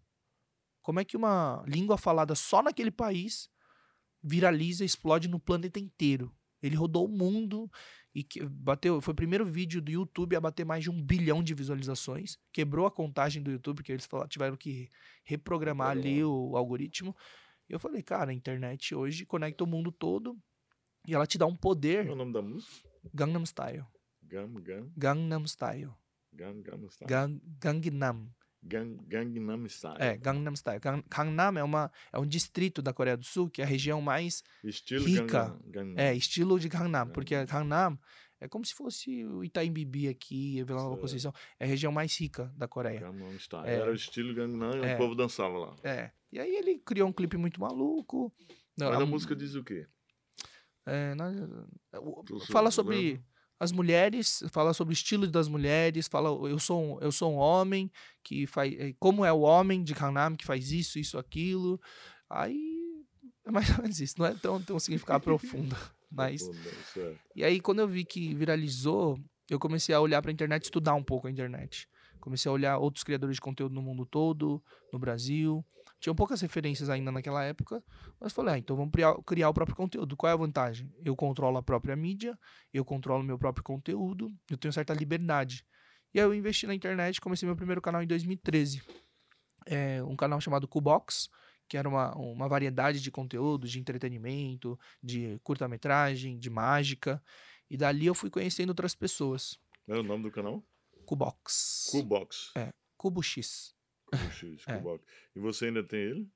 B: Como é que uma língua falada só naquele país viraliza e explode no planeta inteiro? Ele rodou o mundo e que- bateu. Foi o primeiro vídeo do YouTube a bater mais de um bilhão de visualizações. Quebrou a contagem do YouTube, porque eles falaram, tiveram que reprogramar ali o algoritmo. E eu falei, cara, a internet hoje conecta o mundo todo e ela te dá um poder.
A: Qual é o nome da música?
B: Gangnam Style.
A: Gam, Gam,
B: Gangnam Style.
A: Gam Style.
B: Gang, Gangnam.
A: Gang, Gangnam Style.
B: É, Gangnam Style. Gang- Gangnam é, uma, é um distrito da Coreia do Sul, que é a região mais.
A: Estilo
B: rica.
A: Gangnam. Gangnam.
B: É, estilo de Gangnam. Porque a Gangnam é como se fosse o Itaim Bibi aqui, a Vila Nova. Conceição. É a região mais rica da Coreia.
A: Gangnam Style.
B: É.
A: Era o estilo Gangnam e
B: É.
A: o povo dançava lá.
B: É. E aí ele criou um clipe muito maluco.
A: Mas a música diz o quê?
B: É, nós- fala sobre
A: lembra?
B: As mulheres, fala sobre o estilo das mulheres, fala eu sou um, eu sou um homem que faz eh, como é o homem de Gangnam que faz isso, isso, aquilo. Aí é mais ou menos isso, não é tão tem um significado profundo, mas
A: não, certo.
B: e aí quando eu vi que viralizou, eu comecei a olhar para a internet, estudar um pouco a internet. Comecei a olhar outros criadores de conteúdo no mundo todo, no Brasil. Tinham poucas referências ainda naquela época, mas falei, ah, então vamos criar, criar o próprio conteúdo. Qual é a vantagem? Eu controlo a própria mídia, eu controlo meu próprio conteúdo, eu tenho certa liberdade. E aí eu investi na internet, comecei meu primeiro canal em 2013. É um canal chamado Cubox, que era uma, uma variedade de conteúdo, de entretenimento, de curta-metragem, de mágica. E dali eu fui conhecendo outras pessoas.
A: Qual era o nome do canal?
B: Cubox.
A: Cubox.
B: É, Cubo X. É.
A: E você ainda tem ele?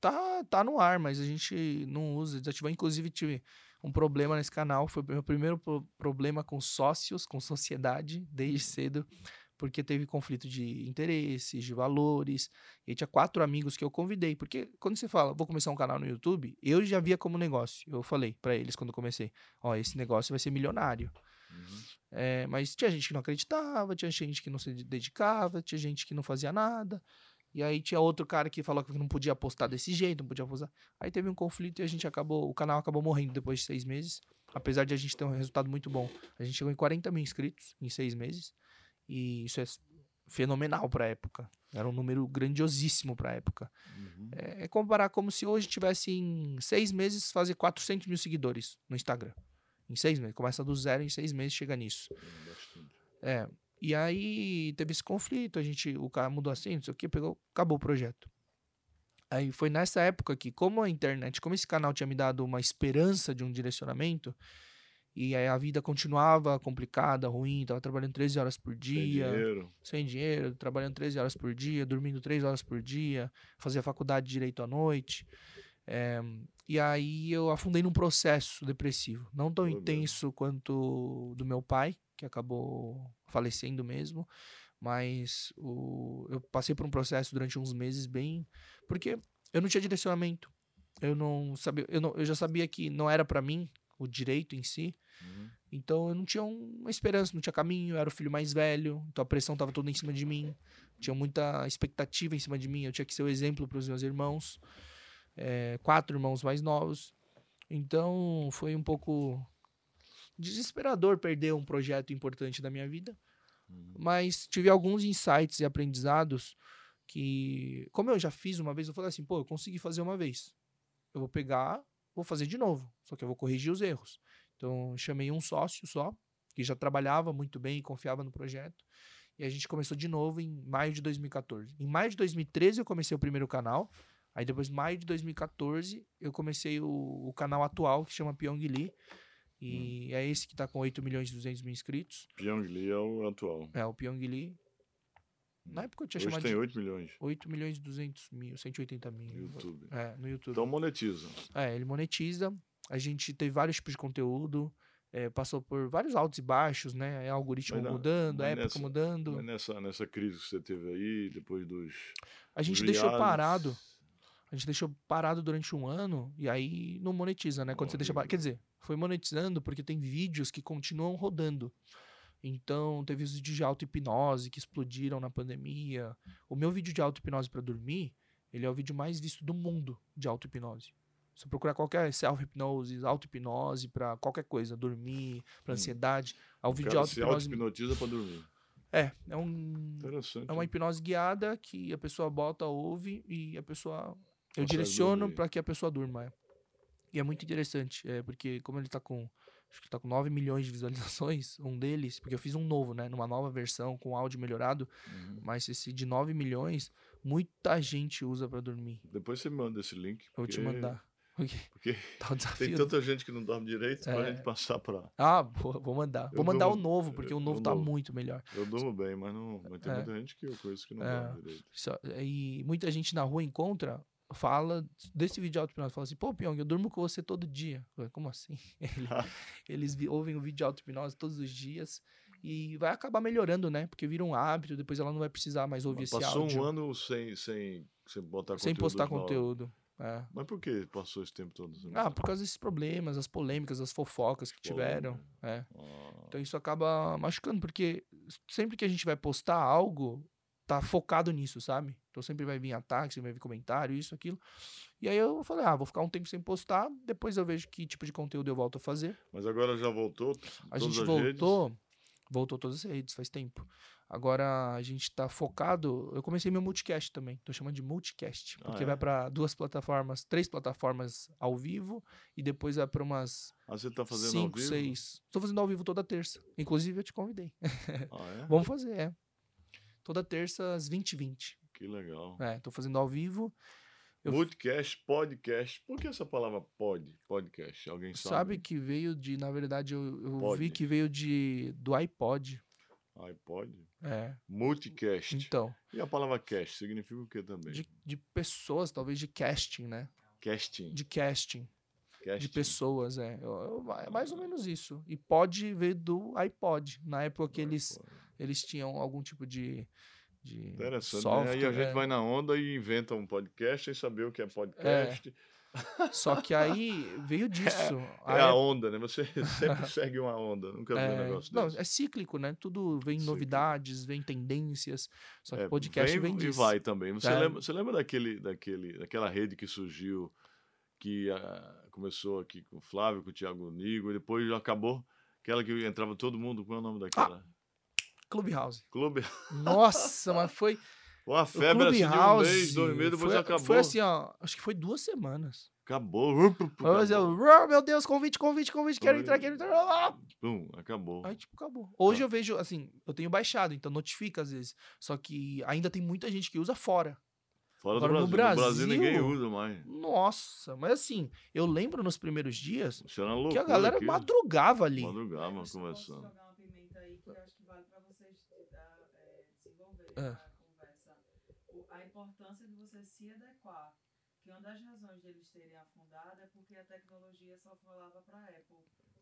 B: Tá, tá no ar, mas a gente não usa, desativou. Inclusive, tive um problema nesse canal. Foi o meu primeiro pro- problema com sócios, com sociedade, desde cedo, porque teve conflito de interesses, de valores. E tinha quatro amigos que eu convidei. Porque quando você fala, vou começar um canal no YouTube, eu já via como negócio. Eu falei pra eles quando comecei: ó, esse negócio vai ser milionário.
A: Uhum.
B: É, mas tinha gente que não acreditava, tinha gente que não se dedicava, tinha gente que não fazia nada. E aí tinha outro cara que falou que não podia postar desse jeito, não podia postar. Aí teve um conflito e a gente acabou, o canal acabou morrendo depois de seis meses. Apesar de a gente ter um resultado muito bom. A gente chegou em 40 mil inscritos em seis meses. E isso é fenomenal pra época. Era um número grandiosíssimo pra época.
A: Uhum.
B: É, é comparar como se hoje tivesse em seis meses fazer 400 mil seguidores no Instagram. Em seis meses. Começa do zero, em seis meses chega nisso.
A: É.
B: E aí teve esse conflito, a gente, o cara mudou assim, não sei o que, pegou, acabou o projeto. Aí foi nessa época que, como a internet, como esse canal tinha me dado uma esperança de um direcionamento, e aí a vida continuava complicada, ruim, tava trabalhando 13 horas por
A: Sem
B: dia,
A: dinheiro.
B: sem dinheiro, trabalhando 13 horas por dia, dormindo 3 horas por dia, fazia faculdade de direito à noite. É, e aí eu afundei num processo depressivo. Não tão
A: Pô, meu.
B: intenso quanto o do meu pai, que acabou falecendo mesmo. Mas o, eu passei por um processo durante uns meses bem. Porque eu não tinha direcionamento. Eu não sabia. Eu, não, eu já sabia que não era pra mim o direito em si.
A: Uhum.
B: Então eu não tinha um- uma esperança, não tinha caminho, eu era o filho mais velho, então a pressão estava toda em cima de mim, tinha muita expectativa em cima de mim, eu tinha que ser o exemplo para os meus irmãos, é, quatro irmãos mais novos. Então foi um pouco desesperador perder um projeto importante da minha vida,
A: Uhum.
B: mas tive alguns insights e aprendizados que, como eu já fiz uma vez, eu falei assim, pô, eu consegui fazer uma vez, eu vou pegar, vou fazer de novo, só que eu vou corrigir os erros. Então, chamei um sócio só, que já trabalhava muito bem e confiava no projeto. E a gente começou de novo em maio de 2014. Em maio de 2013 eu comecei o primeiro canal. Aí depois, maio de 2014, eu comecei o, o canal atual, que chama Pyong Lee. E é esse que tá com 8 milhões e 200 mil inscritos.
A: Pyong Lee é o atual.
B: É o Pyong Lee. Na época eu tinha
A: Hoje
B: chamado
A: tem
B: de
A: 8 milhões
B: 8 milhões e 200 mil, 180 mil.
A: no YouTube.
B: É, no YouTube.
A: Então monetiza.
B: É, ele monetiza. A gente teve vários tipos de conteúdo. é, passou por vários altos e baixos, né? É algoritmo
A: na-
B: mudando, época
A: nessa-
B: mudando.
A: Nessa, nessa crise que você teve aí, depois dos.
B: A gente
A: dos
B: deixou
A: realities,
B: parado. A gente deixou parado durante um ano e aí não monetiza, né? Quando você deixa parado. Quer dizer, foi monetizando porque tem vídeos que continuam rodando. Então, teve os vídeos de auto-hipnose que explodiram na pandemia. O meu vídeo de auto-hipnose pra dormir, ele é o vídeo mais visto do mundo de auto-hipnose. Se você procurar qualquer self-hipnose, auto-hipnose pra qualquer coisa, dormir, pra
A: Hum.
B: ansiedade, é o
A: O
B: vídeo de
A: cara se
B: auto-hipnose.
A: auto-hipnotiza pra dormir.
B: É, é um
A: Interessante.
B: é uma hipnose guiada que a pessoa bota, ouve e a pessoa. Eu direciono para que a pessoa durma. é. E é muito interessante, é, porque como ele tá com. Acho que tá com 9 milhões de visualizações, um deles, porque eu fiz um novo, né? Numa nova versão, com áudio melhorado,
A: Uhum.
B: mas esse de 9 milhões, muita gente usa para dormir.
A: Depois você me manda esse link.
B: Eu vou te
A: porque-
B: mandar. Porque
A: Porque
B: tá o
A: tem
B: desafio.
A: tanta gente que não dorme direito pra
B: É.
A: gente passar pra.
B: Ah, vou, vou mandar.
A: Eu
B: Vou mandar o
A: durmo-
B: novo, porque o novo
A: o
B: tá muito melhor.
A: Eu durmo bem, mas não. Mas tem
B: É.
A: muita gente que eu conheço que não
B: É.
A: dorme direito.
B: E muita gente na rua encontra, fala desse vídeo de auto-hipnose, fala assim, pô, Pyong, eu durmo com você todo dia. Falei, Como assim? Ele- eles ouvem o vídeo de auto-hipnose todos os dias e vai acabar melhorando, né? Porque vira um hábito, depois ela não vai precisar mais ouvir
A: Mas
B: esse
A: Passou
B: áudio
A: um ano sem, sem, sem botar
B: sem postar conteúdo. É.
A: Mas por que passou esse tempo todo?
B: Ah, por causa desses problemas, as polêmicas, as fofocas que tiveram. É.
A: Ah,
B: Então isso acaba machucando, porque sempre que a gente vai postar algo, tá focado nisso, sabe? Então sempre vai vir ataque, sempre vai vir comentário, isso, aquilo. E aí eu falei, ah, vou ficar um tempo sem postar, depois eu vejo que tipo de conteúdo eu volto a fazer.
A: Mas agora já voltou?
B: A gente
A: as redes?
B: voltou, voltou todas as redes, faz tempo. Agora a gente tá focado, eu comecei meu multicast também, tô chamando de multicast,
A: Ah,
B: porque
A: é?
B: vai para duas plataformas, três plataformas ao vivo e depois vai para umas
A: Ah, você tá fazendo ao
B: cinco,
A: vivo?
B: seis. Tô fazendo ao vivo toda terça. Inclusive eu te convidei.
A: Ah, é?
B: Vamos fazer, é. Toda terça às 20h20.
A: Que legal.
B: É, tô fazendo ao vivo. Eu-
A: Multicast, podcast. Por que essa palavra pod? Podcast? Alguém sabe?
B: Sabe que veio de, na verdade, eu, eu vi que veio de do iPod.
A: iPod?
B: É.
A: Multicast.
B: Então,
A: E a palavra cast significa o que também?
B: de, de pessoas, talvez de casting, né?
A: Casting.
B: De casting.
A: Casting.
B: De pessoas, é. Eu- eu- é mais ou menos isso. E pod veio do iPod. Na época que eles, eles tinham algum tipo de. De
A: Interessante. né?
B: software,
A: Aí a gente
B: é.
A: vai na onda e inventa um podcast sem saber o que é podcast.
B: Só que aí veio disso.
A: É,
B: Aí
A: a onda, né? Você sempre segue uma onda. Nunca vi um
B: é,
A: negócio
B: não,
A: desse.
B: é cíclico, né? Tudo vem
A: Cíclico.
B: novidades, vem tendências. Só que
A: É,
B: podcast vem,
A: e
B: disso.
A: vai também. Você,
B: É.
A: lembra, você lembra daquele, daquele, daquela rede que surgiu, que ah, começou aqui com o Flávio, com o Thiago Nigo, e depois acabou aquela que entrava todo mundo. Qual é o nome daquela?
B: Clubhouse.
A: Clube.
B: Nossa, mas foi.
A: Uma
B: o
A: febre assim de um mês, dois meses, depois
B: foi,
A: acabou.
B: Foi assim, ó. Acho que foi duas semanas.
A: Acabou.
B: Mas eu,
A: Acabou.
B: "Ah, meu Deus, convite, convite, convite, quero entrar, quero entrar. Ah!
A: Pum, acabou.
B: Aí, tipo, acabou. Hoje
A: Tá.
B: eu vejo, assim, eu tenho baixado, então notifica às vezes. Só que ainda tem muita gente que usa fora.
A: Fora
B: agora
A: do Brasil. No Brasil ninguém
B: Brasil-
A: usa mais.
B: Nossa, mas assim, eu lembro nos primeiros dias
A: Isso era
B: que a galera
A: aquilo.
B: madrugava ali.
A: Madrugava, conversando.
C: Desenvolverem
B: É.
C: a conversa. O- a importância de você se adequar. Que uma das razões deles terem afundado é porque a tecnologia só falava para Apple,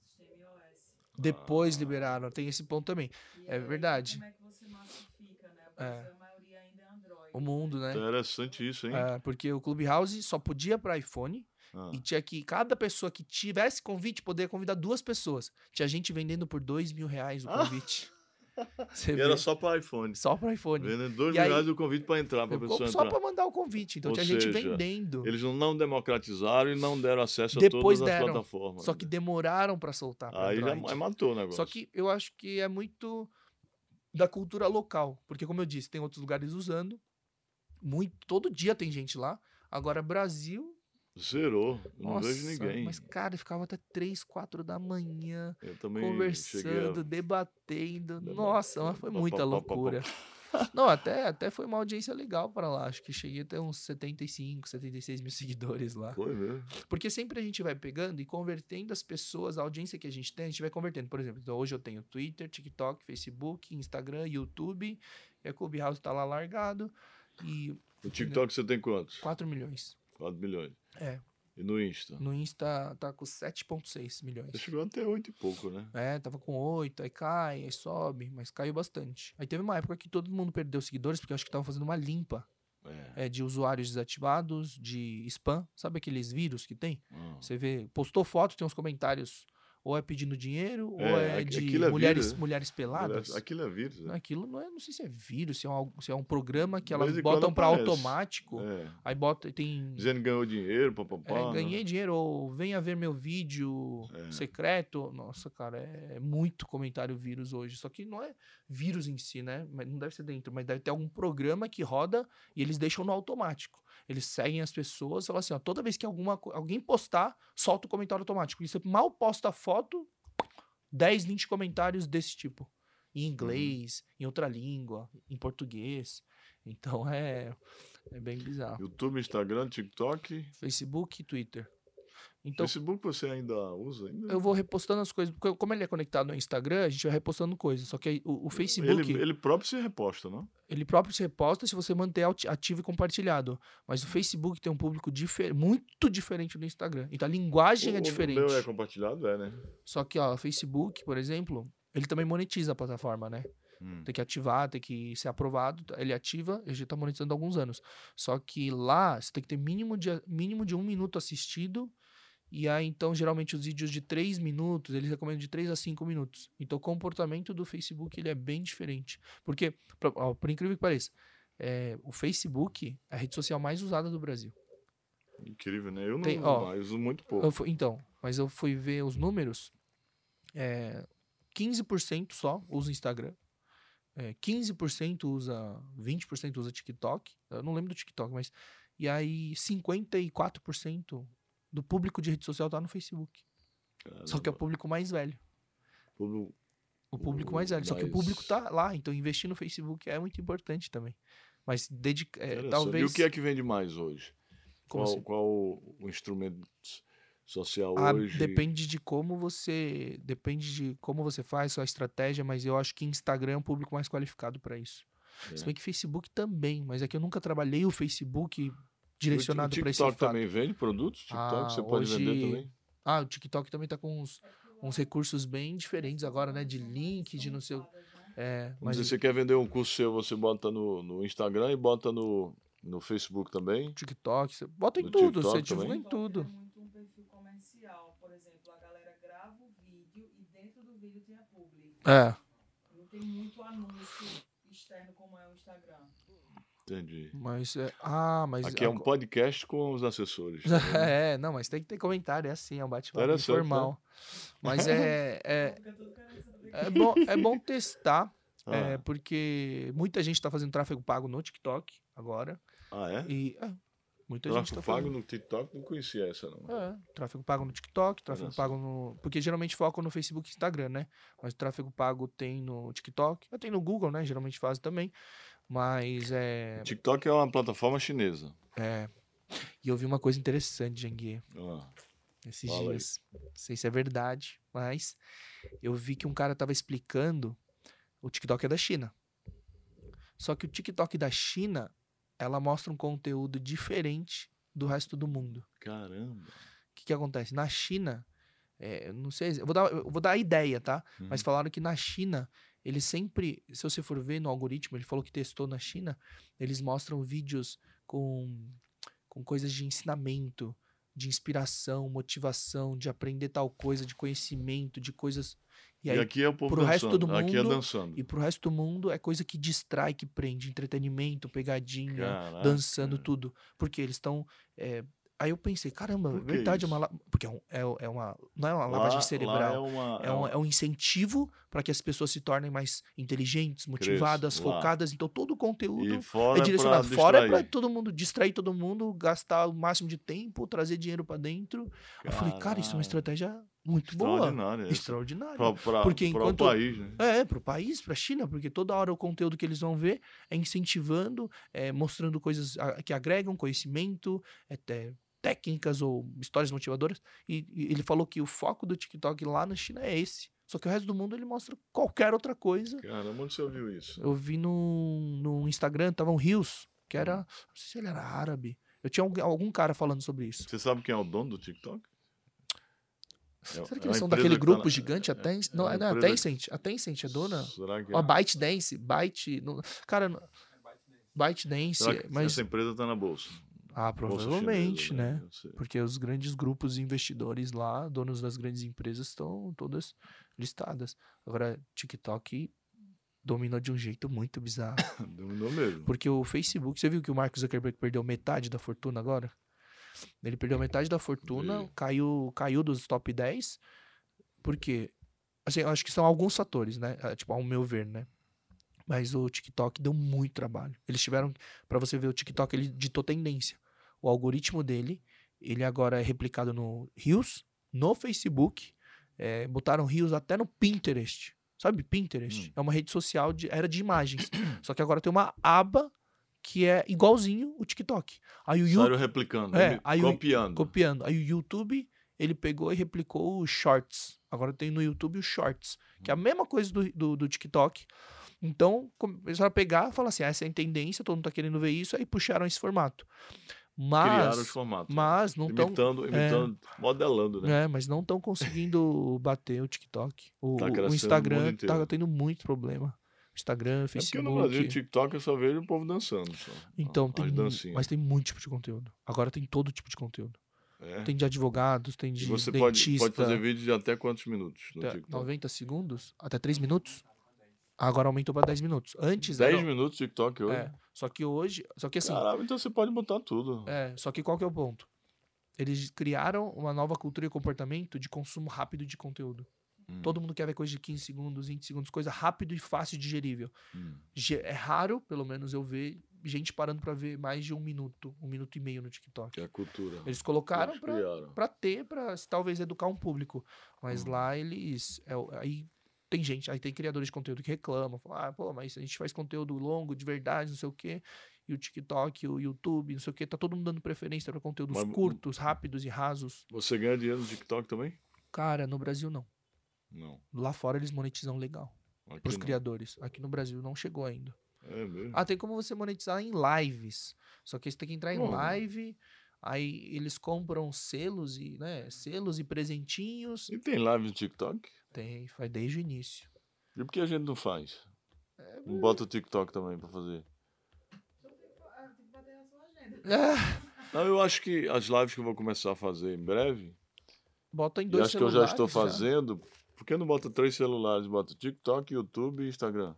C: sistema iOS.
B: Depois
A: Ah.
B: liberaram, tem esse ponto também.
C: E
B: É
C: aí,
B: verdade.
C: Como é que você massifica, né? Porque
B: É.
C: a maioria ainda é Android.
B: O mundo, né?
A: Interessante isso, hein?
B: É, porque o Clubhouse só podia para iPhone
A: Ah.
B: e tinha que cada pessoa que tivesse convite poder convidar duas pessoas. Tinha gente vendendo por dois mil reais o
A: Ah.
B: Você
A: E
B: vê?
A: era só para iPhone.
B: Só para iPhone.
A: Vendendo dois
B: E
A: mil
B: aí-
A: convite para entrar, para a pessoa
B: Só para mandar o convite. Então
A: Ou
B: tinha gente
A: seja,
B: vendendo.
A: Eles não democratizaram e não deram acesso a
B: Depois
A: todas as
B: deram.
A: plataformas.
B: Só que demoraram para soltar. pra
A: Aí já
B: Android.
A: matou o negócio.
B: Só que eu acho que é muito da cultura local. Porque, como eu disse, tem outros lugares usando. Muito, todo dia tem gente lá. Agora, Brasil.
A: Zerou. Não
B: nossa,
A: vejo ninguém.
B: Mas, cara, ficava até 3, 4 da manhã conversando,
A: a...
B: debatendo. Nossa, mas foi muita loucura. Não, até, até foi uma audiência legal para lá. Acho que cheguei até uns 75, 76 mil seguidores lá.
A: Foi mesmo.
B: Porque sempre a gente vai pegando e convertendo as pessoas, a audiência que a gente tem, a gente vai convertendo. Por exemplo, então hoje eu tenho Twitter, TikTok, Facebook, Instagram, YouTube, e a Clubhouse tá lá largado. E
A: O TikTok você tem quantos?
B: 4 milhões.
A: 4 milhões.
B: É.
A: E no Insta?
B: No Insta tá com 7,6 milhões.
A: Você chegou até 8 e pouco, né?
B: É, tava com 8, aí cai, aí sobe, mas caiu bastante. Aí teve uma época que todo mundo perdeu seguidores, porque eu acho que tava fazendo uma limpa
A: É.
B: é, de usuários desativados, de spam. Sabe aqueles vírus que tem?
A: Ah.
B: Você vê, postou foto, tem uns comentários, ou é pedindo dinheiro, ou
A: É,
B: é de
A: é
B: mulheres,
A: vírus, né?
B: mulheres peladas.
A: Aquilo é vírus, né?
B: Aquilo não é, não sei se é vírus, se é um, se é um programa que elas botam
A: aparece.
B: automático.
A: É.
B: Aí bota, tem.
A: Dizendo que ganhou dinheiro, papapá.
B: é, ganhei dinheiro, ou venha ver meu vídeo
A: É.
B: secreto. Nossa, cara, é, é muito comentário vírus hoje. Só que não é vírus em si, né? Não deve ser dentro, mas deve ter algum programa que roda e eles deixam no automático. Eles seguem as pessoas e falam assim: ó, toda vez que alguma, alguém postar, solta o comentário automático. E você mal posta a foto, 10, 20 comentários desse tipo. Em inglês, em outra língua, em português. Então é, é bem bizarro.
A: YouTube, Instagram, TikTok.
B: Facebook e Twitter. Então,
A: Facebook você ainda usa? Ainda?
B: eu vou repostando as coisas. Porque como ele é conectado no Instagram, a gente vai repostando coisas. Só que o, o Facebook,
A: Ele,
B: ele,
A: ele próprio se reposta, não?
B: próprio se reposta se você manter ati- ativo e compartilhado. Mas o Facebook tem um público difer muito diferente do Instagram. Então a linguagem
A: O-
B: é
A: o
B: diferente.
A: meu é compartilhado, é, né?
B: Só que, ó, o Facebook, por exemplo, ele também monetiza a plataforma, né?
A: Hum.
B: Tem que ativar, tem que ser aprovado. Ele ativa, ele já tá monetizando há alguns anos. Só que lá, você tem que ter mínimo de, mínimo de um minuto assistido. E aí, então, geralmente, os vídeos de três minutos, eles recomendam de três a cinco minutos. Então, o comportamento do Facebook, ele é bem diferente. Porque, por, ó, por incrível que pareça, é, o Facebook é a rede social mais usada do Brasil.
A: Incrível, né? Eu não
B: Tem-
A: uso
B: ó,
A: mais, uso muito pouco.
B: Fui- então, mas eu fui ver os números. É, 15% só usa Instagram. É, 15% usa. 20% usa TikTok. Eu não lembro do TikTok, mas. E aí, 54% do público de rede social tá no Facebook. Só que é o
A: Caramba.
B: público mais velho.
A: Público-
B: O público mais velho. Só que o público tá lá. Então, investir no Facebook é muito importante também. Mas dedica, é, talvez.
A: E o que é que vende mais hoje?
B: Como
A: qual,
B: assim?
A: qual o o instrumento social
B: Ah,
A: hoje?
B: depende de como você. Depende de como você faz, sua estratégia, mas eu acho que Instagram é um público mais qualificado para isso.
A: É.
B: Se bem que Facebook também, mas é que eu nunca trabalhei o Facebook direcionado para esse
A: TikTok também vende produtos? TikTok
B: Ah,
A: você pode vender
B: hoje-
A: também?
B: Ah, o TikTok também tá com uns, uns recursos bem diferentes agora, né? De link, de não sei o. É, mas
A: dizer, você quer vender um curso seu, você bota no, no Instagram e bota no, no Facebook também?
B: TikTok, você bota em
A: No
B: tudo,
A: TikTok
B: você divulga
A: também?
B: em tudo.
C: É muito um perfil comercial. Por exemplo, a galera grava o vídeo e dentro do vídeo tem a publi.
B: É.
C: Não tem muito anúncio externo como é o Instagram.
A: Entendi.
B: Mas é. Ah, mas.
A: Aqui é um podcast com os assessores. tá?
B: É, não, mas tem que ter comentário, é assim, é um bate-papo
A: Interessante,
B: informal. Mas é, é, é, bom, é bom testar,
A: Ah,
B: é, porque muita gente tá fazendo tráfego pago no TikTok agora.
A: ah, é?
B: E é, muita gente
A: Tráfego
B: tá
A: pago
B: fazendo.
A: no TikTok, não conhecia essa, não.
B: É, tráfego pago no TikTok, tráfego pago no. Porque geralmente focam no Facebook e Instagram, né? Mas tráfego pago tem no TikTok, tem no Google, né? Geralmente faz também. Mas é.
A: TikTok é uma plataforma chinesa.
B: é... E eu vi uma coisa interessante, Janguê.
A: Ah,
B: esses
A: Fala aí.
B: dias. Não sei se é verdade, mas eu vi que um cara tava explicando o TikTok é da China. Só que o TikTok da China, ela mostra um conteúdo diferente do resto do mundo.
A: caramba.
B: O que, que acontece? Na China, é, não sei, eu vou dar, eu vou dar a ideia, tá? Mas
A: Uhum.
B: falaram que na China, eles sempre, se você for ver no algoritmo, ele falou que testou na China, eles mostram vídeos com, com coisas de ensinamento, de inspiração, motivação, de aprender tal coisa, de conhecimento, de coisas. E
A: E,
B: aí,
A: aqui é o povo
B: pro resto do
A: Aqui é
B: mundo,
A: dançando.
B: e pro resto do mundo é coisa que distrai, que prende, entretenimento, pegadinha,
A: Caraca.
B: dançando tudo. Porque eles estão. é, Aí eu pensei, caramba,
A: que
B: verdade, é uma. Porque é, um- é, é uma. Não é uma
A: Lá-
B: lavagem
A: lá
B: cerebral.
A: é, uma,
B: É um, é um incentivo para que as pessoas se tornem mais inteligentes, motivadas,
A: lá.
B: focadas. Então, todo o conteúdo é direcionado. Fora para
A: distrair.
B: todo mundo distrair todo mundo, gastar o máximo de tempo, trazer dinheiro para dentro. Eu falei, cara, isso é uma estratégia muito boa. Extraordinária.
A: Pra, pra,
B: Porque
A: pra
B: enquanto-
A: o país, né?
B: É, pro país, pra China, porque toda hora o conteúdo que eles vão ver é incentivando, é, mostrando coisas a- que agregam conhecimento, é, te- técnicas ou histórias motivadoras. E, e ele falou que o foco do TikTok lá na China é esse. Só que o resto do mundo ele mostra qualquer outra coisa.
A: Caramba, onde você ouviu isso?
B: Eu vi no, no Instagram, tava um Rios, que
A: Hum.
B: era. Não sei se ele era árabe. Eu tinha algum, algum cara falando sobre isso.
A: Você sabe quem é o dono do TikTok? É-
B: Será
A: é
B: que
A: uma
B: eles são daquele
A: que tá
B: grupo
A: na-
B: gigante? A
A: é-
B: Tencent?
A: é
B: Não, é, não, a Tencent. A Tencent é dona?
A: Será que é?
B: ByteDance. Byte. não- Cara, não- ByteDance.
A: Será que
B: Mas.
A: essa empresa está na bolsa?
B: Ah, provavelmente,
A: chinesa,
B: né?
A: Sei.
B: Porque os grandes grupos investidores lá, donos das grandes empresas, estão todas listadas. Agora, TikTok dominou de um jeito muito bizarro.
A: Dominou mesmo.
B: Porque o Facebook, você viu que o Mark Zuckerberg perdeu metade da fortuna agora? Ele perdeu metade da fortuna,
A: Vi.
B: caiu, caiu dos top 10. Por quê? Assim, eu acho que são alguns fatores, né? Ah, Tipo, ao meu ver, né? Mas o TikTok deu muito trabalho. Eles tiveram, Pra você ver o TikTok, ele ditou tendência. O algoritmo dele, ele agora é replicado no Reels, no Facebook, é, botaram Reels até no Pinterest. Sabe Pinterest?
A: Hum.
B: É uma rede social, de, era de imagens. Só que agora tem uma aba que é igualzinho o TikTok. Aí o YouTube,
A: Saíram replicando,
B: É, aí o-
A: copiando.
B: copiando. Aí o YouTube, ele pegou e replicou os Shorts. Agora tem no YouTube os Shorts, que é a mesma coisa do, do, do TikTok. Então, começaram a pegar e falar assim, ah, essa é a tendência, todo mundo tá querendo ver isso, aí puxaram esse formato.
A: Criaram os
B: Mas,
A: formatos.
B: mas não estão...
A: imitando, imitando, modelando, né?
B: É, mas não estão conseguindo bater o TikTok. O,
A: Tá
B: o- Instagram
A: mundo inteiro.
B: tá tendo muito problema. Instagram,
A: É porque
B: Facebook.
A: no Brasil, TikTok eu só vejo o povo dançando. Só.
B: Então, tem,
A: dancinhas.
B: mas tem muito tipo de conteúdo. Agora tem todo tipo de conteúdo.
A: É.
B: Tem de advogados, tem de
A: você pode,
B: dentista.
A: pode fazer vídeo de até quantos minutos no TikTok?
B: 90 segundos? Até 3 minutos? Agora aumentou pra 10 minutos. Antes
A: 10
B: era...
A: minutos de TikTok hoje?
B: É, só que hoje... Só que assim...
A: Caramba, então você pode botar tudo.
B: É, só que qual que é o ponto? Eles criaram uma nova cultura e comportamento de consumo rápido de conteúdo.
A: Hum,
B: Todo mundo quer ver coisa de 15 segundos, 20 segundos, coisa rápido e fácil digerível.
A: hum.
B: É raro, pelo menos eu ver gente parando pra ver mais de um minuto, um minuto e meio no TikTok.
A: Que é a cultura.
B: Eles colocaram pra ter, pra se talvez educar um público. Mas
A: Uhum.
B: lá eles. é aí tem gente, aí tem criadores de conteúdo que reclamam, falam, ah, pô, mas a gente faz conteúdo longo, de verdade, não sei o quê. e o TikTok, o YouTube, não sei o que, tá todo mundo dando preferência para conteúdos
A: Mas-
B: curtos, rápidos e rasos.
A: Você ganha dinheiro no TikTok também?
B: Cara, no Brasil não.
A: Não.
B: Lá fora eles monetizam legal.
A: Aqui
B: Pros
A: não.
B: criadores. Aqui no Brasil não chegou ainda.
A: É mesmo?
B: Ah, tem como você monetizar em lives. Só que você tem que entrar em
A: Como?
B: live. Aí eles compram selos e, né, selos e presentinhos.
A: E tem live no TikTok?
B: Tem, faz desde o início.
A: E por que a gente não faz?
B: É,
A: Não bota o TikTok também pra fazer.
C: Ah,
A: Não, eu acho que as lives que eu vou começar a fazer em breve,
B: bota em
A: e
B: dois
A: acho que eu já estou
B: celulares
A: fazendo, por que não bota três celulares? Bota TikTok, YouTube e Instagram.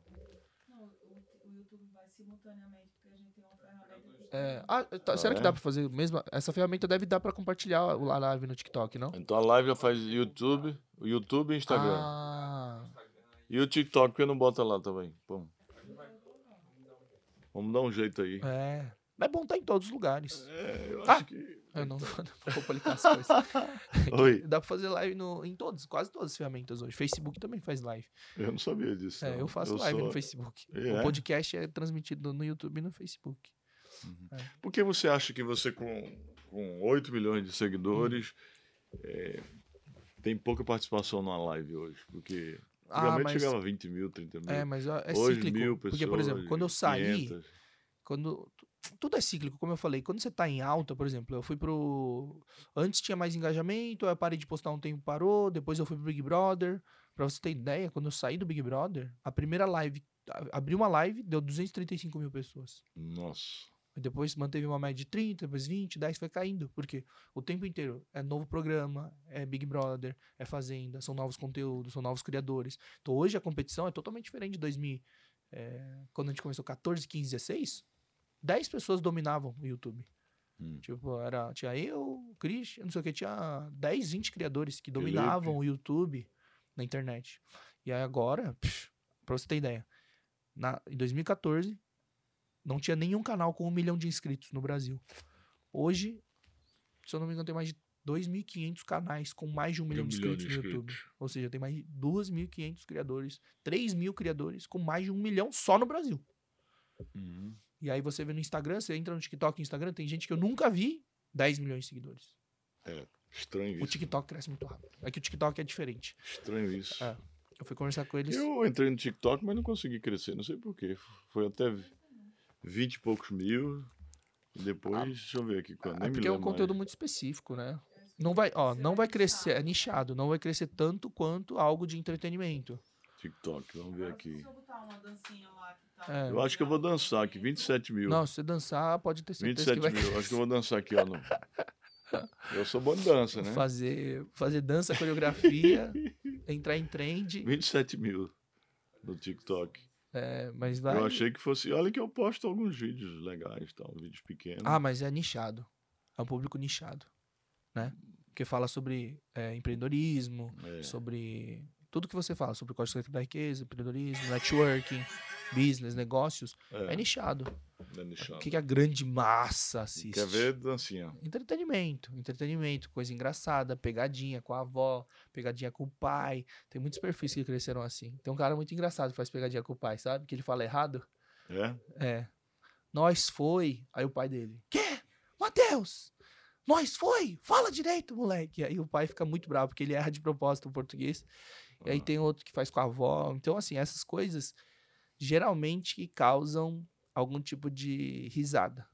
C: Não, o, o YouTube vai simultaneamente, porque a gente tem uma ferramenta que.
B: É, ah, tá-
A: Ah,
B: será que
A: é?
B: dá pra fazer mesmo? Essa ferramenta deve dar pra compartilhar a live no TikTok, não?
A: Então a live já faz YouTube, YouTube e Instagram.
B: Ah,
A: E o TikTok, por que não bota lá também? Pô. Vamos dar um jeito aí.
B: é. É bom estar em todos os lugares.
A: É, eu
B: Ah!
A: acho que.
B: Eu não, não vou publicar as coisas.
A: Oi,
B: Dá pra fazer live no, em todos, quase todas as ferramentas hoje. Facebook também faz live.
A: eu não sabia disso.
B: É, eu faço live
A: sou-
B: no Facebook.
A: É?
B: O podcast é transmitido no YouTube e no Facebook.
A: Por que você acha que você, com, com 8 milhões de seguidores,
B: Hum.
A: é, tem pouca participação numa live hoje? Porque
B: Ah,
A: antigamente
B: mas,
A: chegava a 20 mil, 30 mil.
B: é, mas é
A: hoje,
B: cíclico.
A: mil pessoas.
B: porque, por exemplo, quando eu saí,
A: 500.
B: quando tudo é cíclico, como eu falei. Quando você tá em alta, por exemplo, eu fui pro antes tinha mais engajamento, eu parei de postar um tempo, parou, depois eu fui pro Big Brother. Pra você ter ideia, quando eu saí do Big Brother, a primeira live, abri uma live, deu 235 mil pessoas.
A: Nossa.
B: Depois manteve uma média de 30, depois 20, 10, foi caindo. Porque o tempo inteiro é novo programa, é Big Brother, é Fazenda, são novos conteúdos, são novos criadores. Então hoje a competição é totalmente diferente de 2000. é, quando a gente começou 14, 15, 16, 10 pessoas dominavam o YouTube.
A: Hum.
B: Tipo, era, tinha eu, o Christian, não sei o que, tinha 10, 20 criadores que dominavam o YouTube na internet. E aí agora, psh, pra você ter ideia, na, em 2014, não tinha nenhum canal com um milhão de inscritos no Brasil. Hoje, se eu não me engano, tem mais de 2.500 canais com mais de um milhão de
A: milhão
B: inscritos
A: de
B: no YouTube. Ou seja, tem mais de 2.500 criadores, 3 mil criadores com mais de um milhão só no Brasil.
A: Uhum.
B: E aí você vê no Instagram, você entra no TikTok e Instagram, tem gente que eu nunca vi 10 milhões de seguidores.
A: Estranho isso.
B: O TikTok cresce muito rápido. É que o TikTok é diferente.
A: Estranho isso.
B: É. Eu fui conversar com eles.
A: Eu entrei no TikTok, mas não consegui crescer, não sei porquê. Foi até 20 e poucos mil. E depois, deixa eu ver aqui quando.
B: É
A: nem me
B: porque é um conteúdo
A: mais.
B: muito específico, né? Não vai, ó, não vai crescer, é nichado, não vai crescer tanto quanto algo de entretenimento.
A: TikTok, vamos ver aqui.
C: Tá.
B: É.
A: Eu acho que eu vou dançar aqui, 27 mil.
B: Não, se você dançar, pode ter certeza
A: 27
B: que vai
A: mil. Acho que eu vou dançar aqui, ó. no- Eu sou bom de dança, né?
B: fazer, fazer dança, coreografia, entrar em trend,
A: 27 mil no TikTok.
B: É, mas vai.
A: Eu achei que fosse. Olha que eu posto alguns vídeos legais, tal, vídeos pequenos.
B: Ah, mas é nichado. É um público nichado, né? Porque fala sobre é, empreendedorismo,
A: É.
B: sobre tudo que você fala, sobre código da riqueza, empreendedorismo, networking, business, negócios, é,
A: É,
B: nichado. O que, que a grande massa assiste?
A: Quer ver dancinha?
B: Entretenimento, entretenimento, coisa engraçada, pegadinha com a avó, pegadinha com o pai. Tem muitos perfis que cresceram assim. Tem um cara muito engraçado que faz pegadinha com o pai, sabe? Que ele fala errado.
A: É?
B: É. Nós foi. Aí o pai dele. Quê? Matheus! Nós foi! Fala direito, moleque! Aí o pai fica muito bravo, porque ele erra de propósito o português. E aí
A: Ah.
B: tem outro que faz com a avó. Então, assim, essas coisas geralmente causam algum tipo de risada.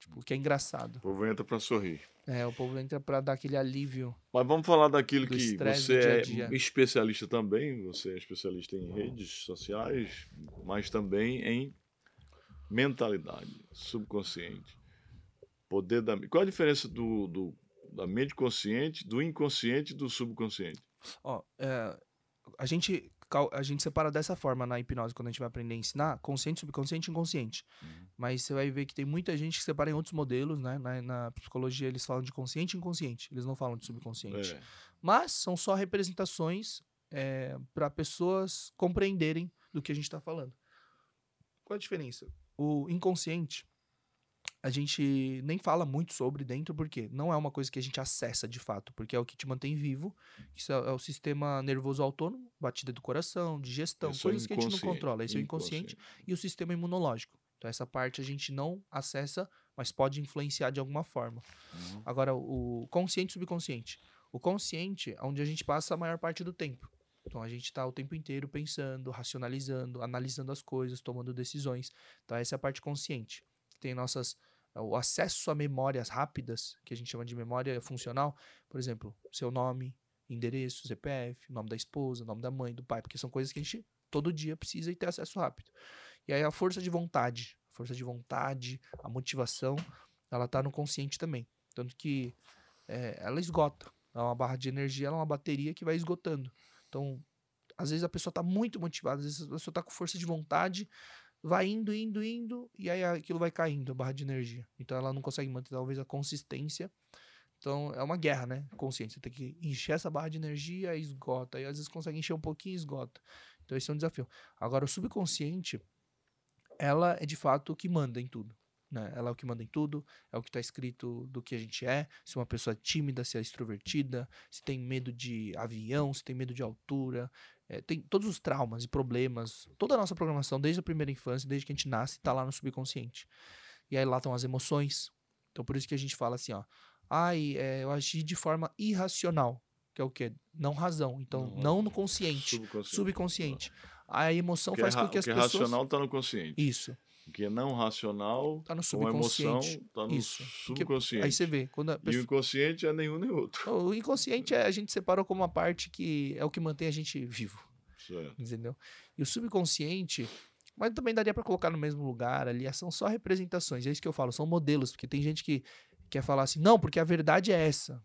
B: Tipo, que é engraçado.
A: O povo entra pra sorrir.
B: É, o povo entra pra dar aquele alívio.
A: Mas vamos falar daquilo que você
B: dia
A: é
B: dia.
A: especialista também. Você é especialista em redes sociais, mas também em mentalidade, subconsciente. Poder da. Qual a diferença do, do- da mente consciente, do inconsciente e do subconsciente?
B: Ó, é, a gente a gente separa dessa forma na hipnose quando a gente vai aprender a ensinar, consciente, subconsciente e inconsciente.
A: Uhum.
B: Mas você vai ver que tem muita gente que separa em outros modelos, né? Na, na psicologia eles falam de consciente e inconsciente, eles não falam de subconsciente.
A: É.
B: Mas são só representações para pessoas compreenderem do que a gente está falando. Qual a diferença? O inconsciente, a gente nem fala muito sobre dentro, porque não é uma coisa que a gente acessa de fato, porque é o que te mantém vivo. Isso é, é o sistema nervoso autônomo, batida do coração, digestão,
A: Esse é
B: coisas que a gente não controla. Esse é o inconsciente e o sistema imunológico, Então essa parte a gente não acessa, mas pode influenciar de alguma forma.
A: Uhum.
B: Agora, o consciente e subconsciente. O consciente é onde a gente passa a maior parte do tempo. Então a gente está o tempo inteiro pensando, racionalizando, analisando as coisas, tomando decisões. Então essa é a parte consciente. Tem nossas o acesso a memórias rápidas, que a gente chama de memória funcional, por exemplo, seu nome, endereço, CPF, nome da esposa, nome da mãe, do pai, porque são coisas que a gente todo dia precisa e ter acesso rápido. E aí a força de vontade, a força de vontade, a motivação, ela tá no consciente também. Tanto que é, ela esgota. É uma barra de energia, ela é uma bateria que vai esgotando. Então, às vezes a pessoa tá muito motivada, às vezes a pessoa tá com força de vontade, vai indo, indo, indo, e aí aquilo vai caindo, a barra de energia. Então ela não consegue manter talvez a consistência. Então é uma guerra, né? Consciência. Tem que encher essa barra de energia e esgota. E às vezes consegue encher um pouquinho e esgota. Então esse é um desafio. Agora, o subconsciente, ela é de fato o que manda em tudo. Né? Ela é o que manda em tudo, é o que está escrito do que a gente é. Se uma pessoa é tímida, se é extrovertida, se tem medo de avião, se tem medo de altura, é, tem todos os traumas e problemas, toda a nossa programação, desde a primeira infância, desde que a gente nasce, está lá no subconsciente. E aí lá estão as emoções. Então por isso que a gente fala assim, ó. Ai, é, eu agi de forma irracional, que é o quê? Não razão. Então, não, não no consciente, subconsciente. subconsciente. A emoção faz com que as
A: que
B: pessoas...
A: racional está no consciente.
B: Isso.
A: O que é não racional,
B: tá no
A: subconsciente. emoção, está no Isso. subconsciente.
B: aí você vê. Quando
A: pessoa... E o inconsciente é nenhum nem outro.
B: O inconsciente é, a gente separou como uma parte que é o que mantém a gente vivo.
A: Certo.
B: Entendeu? E o subconsciente, mas também daria para colocar no mesmo lugar ali, são só representações. É isso que eu falo, são modelos, porque tem gente que quer falar assim, não, porque a verdade é essa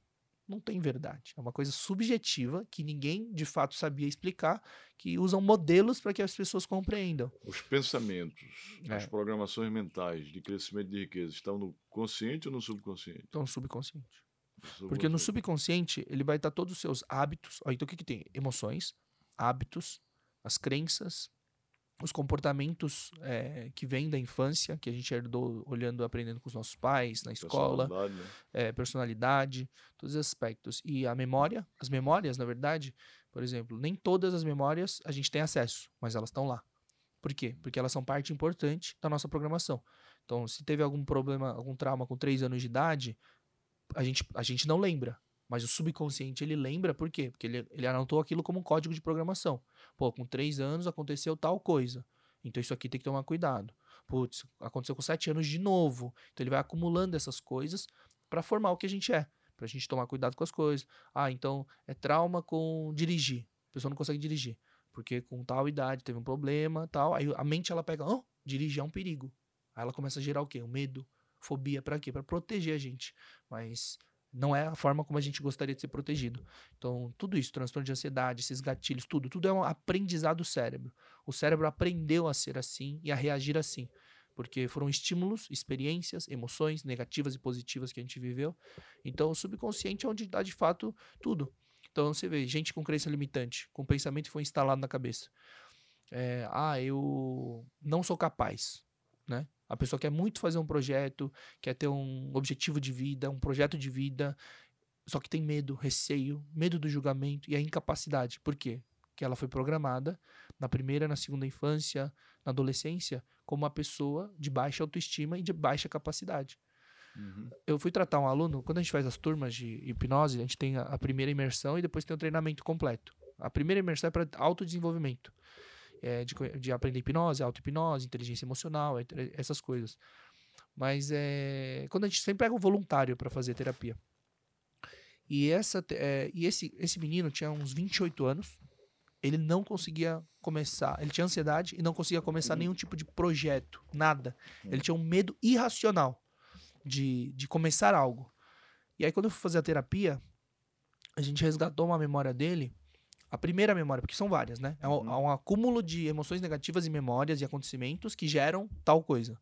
B: não tem verdade. É uma coisa subjetiva que ninguém de fato sabia explicar, que usam modelos para que as pessoas compreendam.
A: Os pensamentos, é. as programações mentais de crescimento de riqueza estão no consciente ou no subconsciente?
B: Estão no subconsciente. subconsciente. Porque no subconsciente ele vai estar todos os seus hábitos. Ó, então o que, que tem? Emoções, hábitos, as crenças, os comportamentos é, que vêm da infância, que a gente herdou olhando, aprendendo com os nossos pais, na escola, personalidade, né? é, personalidade, todos os aspectos. E a memória, as memórias, na verdade, por exemplo, nem todas as memórias a gente tem acesso, mas elas estão lá. Por quê? Porque elas são parte importante da nossa programação. Então, se teve algum problema, algum trauma com 3 anos de idade, a gente, a gente não lembra. Mas o subconsciente ele lembra por quê? Porque ele, ele anotou aquilo como um código de programação. Pô, com três anos aconteceu tal coisa. Então isso aqui tem que tomar cuidado. Putz, aconteceu com sete anos de novo. Então ele vai acumulando essas coisas para formar o que a gente é. Pra gente tomar cuidado com as coisas. Ah, então é trauma com dirigir. A pessoa não consegue dirigir. Porque com tal idade teve um problema, tal. Aí a mente ela pega, oh, dirigir é um perigo. Aí ela começa a gerar o quê? O medo, fobia, para quê? Para proteger a gente. Mas não é a forma como a gente gostaria de ser protegido. Então, tudo isso, transtorno de ansiedade, esses gatilhos, tudo, tudo é um aprendizado do cérebro. O cérebro aprendeu a ser assim e a reagir assim, porque foram estímulos, experiências, emoções negativas e positivas que a gente viveu. Então, o subconsciente é onde está de fato tudo. Então, você vê gente com crença limitante, com pensamento que foi instalado na cabeça. É, ah, eu não sou capaz, né? A pessoa quer muito fazer um projeto, quer ter um objetivo de vida, um projeto de vida, só que tem medo, receio, medo do julgamento e a incapacidade. Por quê? Porque ela foi programada na primeira, na segunda infância, na adolescência, como uma pessoa de baixa autoestima e de baixa capacidade. Uhum. Eu fui tratar um aluno, quando a gente faz as turmas de hipnose, a gente tem a primeira imersão e depois tem o treinamento completo. A primeira imersão é para autodesenvolvimento é, de, de aprender hipnose, auto-hipnose, inteligência emocional, essas coisas. Mas é, quando a gente sempre pega um voluntário para fazer terapia. E, essa, é, e esse, esse menino tinha uns 28 anos, ele não conseguia começar, ele tinha ansiedade e não conseguia começar nenhum tipo de projeto, nada. Ele tinha um medo irracional de, de começar algo. E aí, quando eu fui fazer a terapia, a gente resgatou uma memória dele a primeira memória, porque são várias, né? É um, uhum. um, acúmulo de emoções negativas e memórias e acontecimentos que geram tal coisa.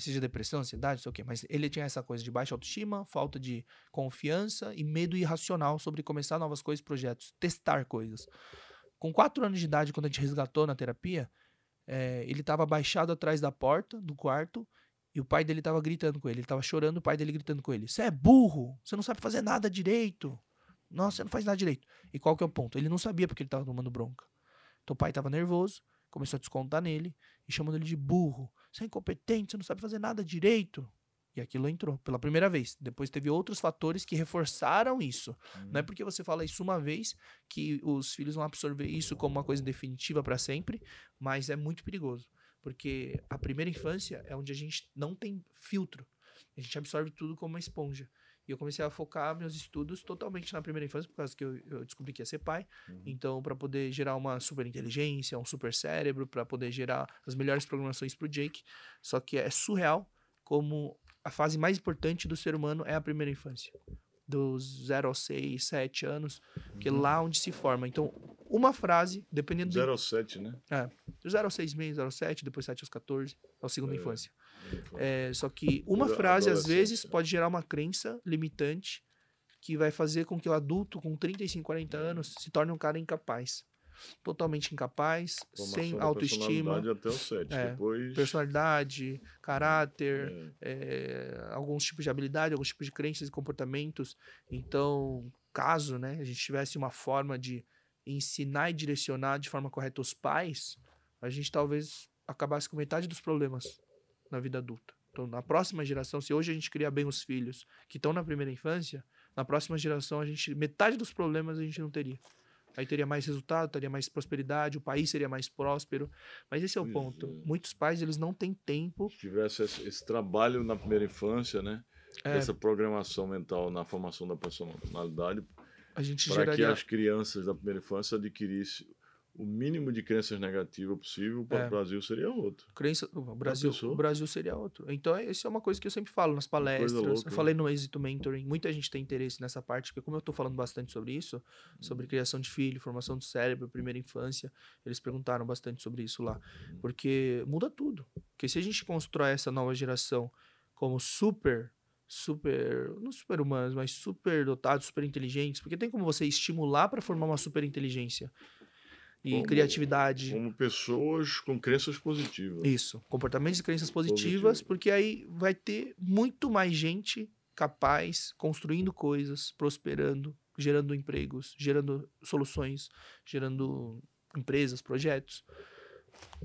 B: Seja depressão, ansiedade, não sei o quê. Mas ele tinha essa coisa de baixa autoestima, falta de confiança e medo irracional sobre começar novas coisas, projetos, testar coisas. Com quatro anos de idade, quando a gente resgatou na terapia, é, ele estava abaixado atrás da porta do quarto e o pai dele estava gritando com ele. Ele estava chorando, o pai dele gritando com ele: Você é burro, você não sabe fazer nada direito. Nossa, você não faz nada direito. E qual que é o ponto? Ele não sabia porque ele estava tomando bronca. Então o pai estava nervoso, começou a descontar nele e chamando ele de burro. você é incompetente, você não sabe fazer nada direito. E aquilo entrou pela primeira vez. Depois teve outros fatores que reforçaram isso.
A: Uhum.
B: Não é porque você fala isso uma vez que os filhos vão absorver isso como uma coisa definitiva para sempre, mas é muito perigoso. Porque a primeira infância é onde a gente não tem filtro. A gente absorve tudo como uma esponja. E eu comecei a focar meus estudos totalmente na primeira infância, por causa que eu, eu descobri que ia ser pai.
A: Uhum.
B: Então, para poder gerar uma super inteligência, um super cérebro, para poder gerar as melhores programações para o Jake. Só que é surreal como a fase mais importante do ser humano é a primeira infância. Dos 0 aos 6, 7 anos, que é
A: Uhum.
B: lá onde se forma. Então, uma frase, dependendo do
A: 0 ao 7, né?
B: do 0 aos 6 meses, 0 aos 7, depois 7 aos 14, é a segunda
A: É.
B: infância. É, só que uma frase, às vezes, pode gerar uma crença limitante que vai fazer com que o adulto com 35, 40 anos se torne um cara incapaz. Totalmente incapaz,
A: Formação
B: sem autoestima,
A: personalidade até o 7.
B: É,
A: Depois.
B: personalidade, caráter,
A: é,
B: é, alguns tipos de habilidade, alguns tipos de crenças e comportamentos. Então, caso né, a gente tivesse uma forma de ensinar e direcionar de forma correta os pais, a gente talvez acabasse com metade dos problemas na vida adulta. Então, na próxima geração, se hoje a gente cria bem os filhos que estão na primeira infância, na próxima geração a gente metade dos problemas a gente não teria. Aí teria mais resultado, teria mais prosperidade, o país seria mais próspero. Mas esse é o
A: Pois
B: ponto.
A: é.
B: Muitos pais eles não têm tempo
A: se tivesse esse, esse trabalho na primeira infância, né?
B: É.
A: Essa programação mental na formação da personalidade,
B: a gente
A: para que
B: geraria
A: as crianças da primeira infância adquirissem o mínimo de crenças negativas possível, para
B: É.
A: o Brasil seria outro.
B: crença o Brasil o Brasil seria outro. Então isso é uma coisa que eu sempre falo nas palestras.
A: Louca,
B: eu
A: né?
B: falei no êxito mentoring muita gente tem interesse nessa parte porque como eu tô falando bastante sobre isso sobre criação de filho formação do cérebro primeira infância eles perguntaram bastante sobre isso lá. Porque muda tudo. Porque se a gente constrói essa nova geração como super super não super humanos mas super dotados super inteligentes porque tem como você estimular para formar uma super inteligência e
A: Como-
B: criatividade
A: Como pessoas com crenças positivas.
B: isso, comportamentos e crenças positivas,
A: Positivo.
B: porque aí vai ter muito mais gente capaz, construindo coisas, prosperando, gerando empregos, gerando soluções, gerando empresas, projetos.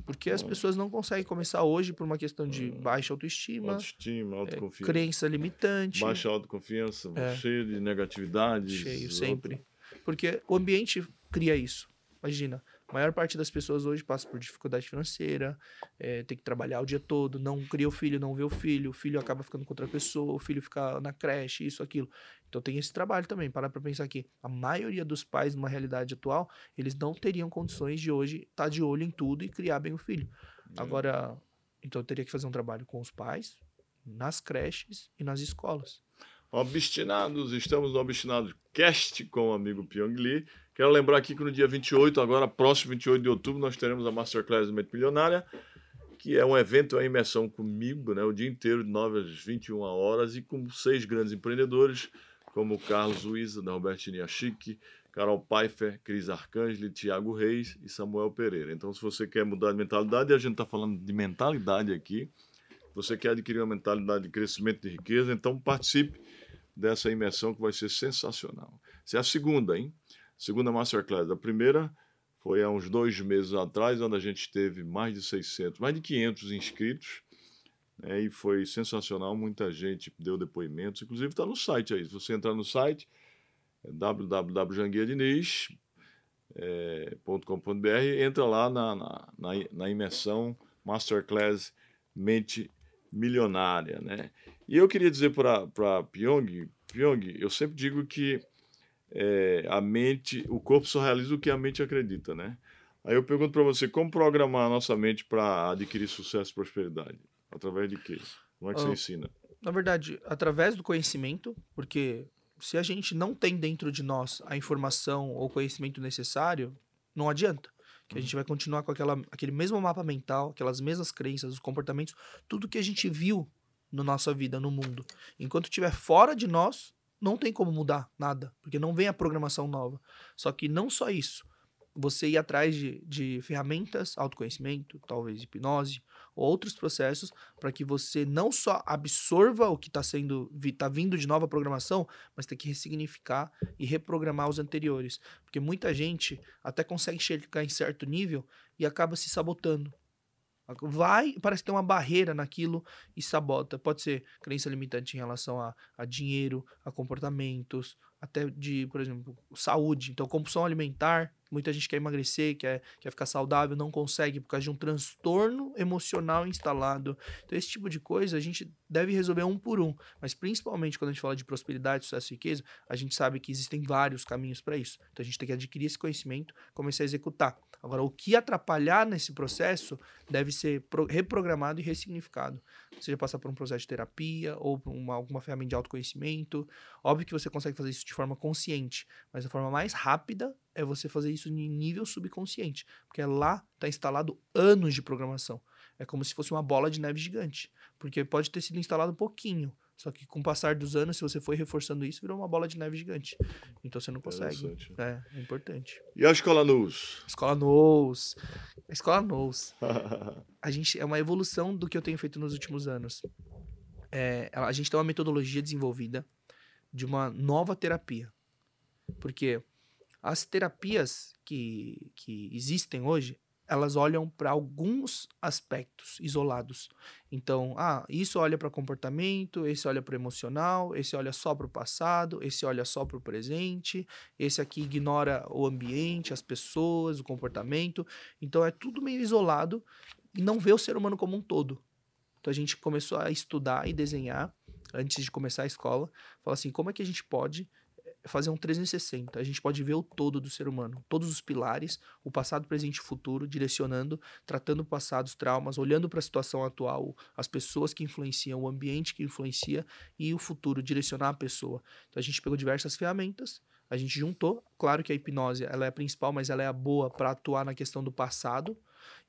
B: Porque as
A: Bom.
B: pessoas não conseguem começar hoje por uma questão de baixa autoestima,
A: Autoestima,
B: é,
A: autoconfiança.
B: crença limitante,
A: Baixa autoconfiança,
B: É.
A: cheio de negatividades.
B: cheio sempre. Porque o ambiente cria isso. Imagina, a maior parte das pessoas hoje passa por dificuldade financeira, é, tem que trabalhar o dia todo, não cria o filho, não vê o filho, o filho acaba ficando com outra pessoa, o filho fica na creche, isso, aquilo. Então tem esse trabalho também, parar pra pensar aqui. A maioria dos pais, numa realidade atual, eles não teriam condições de hoje estar de olho em tudo e criar bem o filho.
A: É.
B: Agora, então eu teria que fazer um trabalho com os pais, nas creches e nas escolas.
A: Obstinados, estamos no Obstinados Cast com o amigo Pyong Lee. Quero lembrar aqui que no dia 28, agora próximo 28 de outubro, nós teremos a Masterclass Mente Milionária, que é um evento, uma imersão comigo, né, o dia inteiro, de 9 às 21 horas, e com seis grandes empreendedores, como Carlos Luiza, da Robertini Chique, Carol Pfeiffer, Cris Arcangeli, Tiago Reis e Samuel Pereira. Então, se você quer mudar de mentalidade, a gente está falando de mentalidade aqui, você quer adquirir uma mentalidade de crescimento de riqueza, então participe dessa imersão que vai ser sensacional. Essa é a segunda, hein? Segunda Masterclass. A primeira foi há uns dois meses atrás, onde a gente teve mais de 600, mais de 500 inscritos, né? e foi sensacional. Muita gente deu depoimentos, inclusive está no site aí. Se você entrar no site, é www.janguiadiniz.com.br, entra lá na, na, na, na imersão Masterclass Mente Milionária, né? E eu queria dizer para Pyong, Pyong, eu sempre digo que é, a mente, o corpo só realiza o que a mente acredita, né? Aí eu pergunto para você, como programar a nossa mente para adquirir sucesso e prosperidade? Através de quê? Como é que você
B: Ah,
A: ensina?
B: Na verdade, através do conhecimento, porque se a gente não tem dentro de nós a informação ou conhecimento necessário, não adianta. Que a gente vai continuar com aquela, aquele mesmo mapa mental, aquelas mesmas crenças, os comportamentos, tudo que a gente viu na nossa vida, no mundo. Enquanto estiver fora de nós, não tem como mudar nada, porque não vem a programação nova. Só que não só isso, você ir atrás de, de ferramentas, autoconhecimento, talvez hipnose, outros processos, para que você não só absorva o que está sendo, está vindo de nova programação, mas tem que ressignificar e reprogramar os anteriores. Porque muita gente até consegue chegar em certo nível e acaba se sabotando. Vai, parece que tem uma barreira naquilo e sabota. Pode ser crença limitante em relação a, a dinheiro, a comportamentos, até de, por exemplo, saúde. Então, compulsão alimentar, muita gente quer emagrecer, quer, quer ficar saudável, não consegue por causa de um transtorno emocional instalado. Então, esse tipo de coisa a gente deve resolver um por um. Mas, principalmente quando a gente fala de prosperidade, sucesso e riqueza, a gente sabe que existem vários caminhos para isso. Então, a gente tem que adquirir esse conhecimento, começar a executar. Agora, o que atrapalhar nesse processo deve ser reprogramado e ressignificado. Seja passar por um processo de terapia ou por uma, alguma ferramenta de autoconhecimento. Óbvio que você consegue fazer isso de forma consciente, mas a forma mais rápida é você fazer isso em nível subconsciente, porque lá está instalado anos de programação. É como se fosse uma bola de neve gigante, porque pode ter sido instalado um pouquinho, só que com o passar dos anos, se você for reforçando isso, virou uma bola de neve gigante. Então você não consegue. É, é importante.
A: E a escola NOS?
B: Escola NOS. A escola NOS. a gente é uma evolução do que eu tenho feito nos últimos anos. É, a gente tem uma metodologia desenvolvida de uma nova terapia. Porque as terapias que, que existem hoje, elas olham para alguns aspectos isolados. Então, ah, isso olha para comportamento, esse olha para emocional, esse olha só para o passado, esse olha só para o presente, esse aqui ignora o ambiente, as pessoas, o comportamento. Então, é tudo meio isolado e não vê o ser humano como um todo. Então, a gente começou a estudar e desenhar antes de começar a escola, falar assim, como é que a gente pode fazer um 360. A gente pode ver o todo do ser humano, todos os pilares, o passado, presente e futuro, direcionando, tratando o passado, os traumas, olhando para a situação atual, as pessoas que influenciam, o ambiente que influencia e o futuro, direcionar a pessoa. Então a gente pegou diversas ferramentas, a gente juntou. Claro que a hipnose ela é a principal, mas ela é a boa para atuar na questão do passado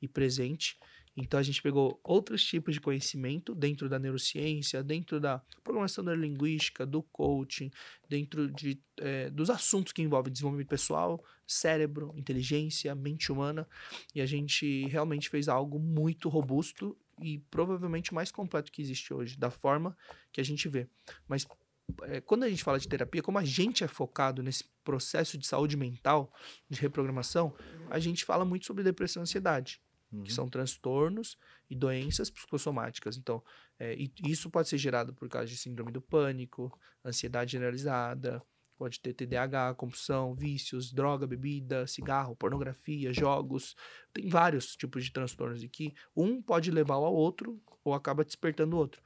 B: e presente. Então a gente pegou outros tipos de conhecimento dentro da neurociência, dentro da programação neurolinguística, do coaching, dentro de, é, dos assuntos que envolvem desenvolvimento pessoal, cérebro, inteligência, mente humana, e a gente realmente fez algo muito robusto e provavelmente o mais completo que existe hoje, da forma que a gente vê. Mas é, quando a gente fala de terapia, como a gente é focado nesse processo de saúde mental, de reprogramação, a gente fala muito sobre depressão e ansiedade uhum. que são transtornos e doenças psicossomáticas. Então, é, isso pode ser gerado por causa de síndrome do pânico, ansiedade generalizada, pode ter TDAH, compulsão, vícios, droga, bebida, cigarro, pornografia, jogos. Tem vários tipos de transtornos que um pode levar ao outro ou acaba despertando o outro.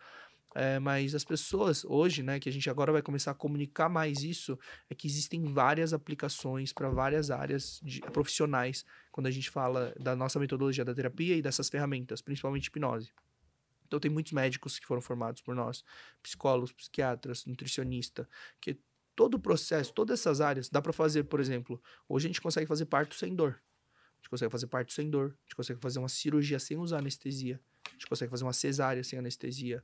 B: É, mas as pessoas hoje, né, que a gente agora vai começar a comunicar mais isso, é que existem várias aplicações para várias áreas de, profissionais quando a gente fala da nossa metodologia da terapia e dessas ferramentas, principalmente hipnose. Então tem muitos médicos que foram formados por nós, psicólogos, psiquiatras, nutricionista, que todo o processo, todas essas áreas, dá para fazer, por exemplo, hoje a gente consegue fazer parto sem dor. A gente consegue fazer parto sem dor, a gente consegue fazer uma cirurgia sem usar anestesia, a gente consegue fazer uma cesárea sem anestesia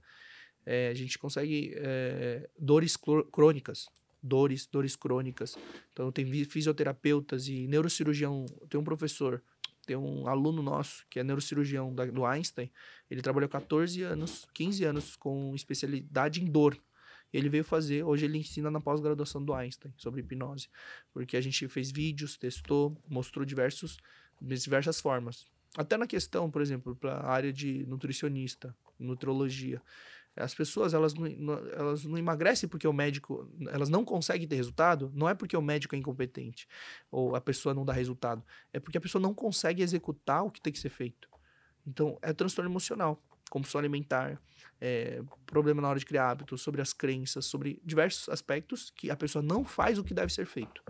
B: é, a gente consegue é, dores crônicas, dores, dores crônicas. Então tem fisioterapeutas e neurocirurgião, tem um professor, tem um aluno nosso que é neurocirurgião da, do Einstein, ele trabalhou 14 anos, 15 anos com especialidade em dor. Ele veio fazer, hoje ele ensina na pós-graduação do Einstein sobre hipnose, porque a gente fez vídeos, testou, mostrou diversos, diversas formas. Até na questão, por exemplo, para a área de nutricionista, nutrologia. As pessoas, elas não, elas não emagrecem porque o médico, elas não conseguem ter resultado, não é porque o médico é incompetente ou a pessoa não dá resultado, é porque a pessoa não consegue executar o que tem que ser feito. Então, é transtorno emocional, compulsão alimentar, é, problema na hora de criar hábitos, sobre as crenças, sobre diversos aspectos que a pessoa não faz o que deve ser feito.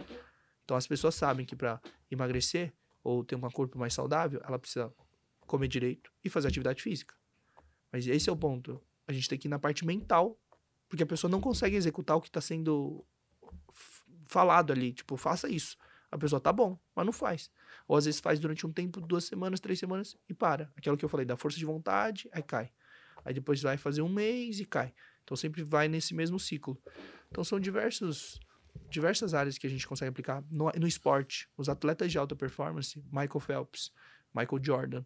B: Então, as pessoas sabem que para emagrecer ou ter um corpo mais saudável, ela precisa comer direito e fazer atividade física. Mas esse é o ponto. A gente tem que ir na parte mental, porque a pessoa não consegue executar o que está sendo falado ali. Tipo, faça isso. A pessoa tá bom, mas não faz. Ou às vezes faz durante um tempo, duas semanas, três semanas e para. Aquilo que eu falei, da força de vontade, aí cai. Aí depois vai fazer um mês e cai. Então sempre vai nesse mesmo ciclo. Então são diversos, diversas áreas que a gente consegue aplicar no, no esporte. Os atletas de alta performance, Michael Phelps, Michael Jordan,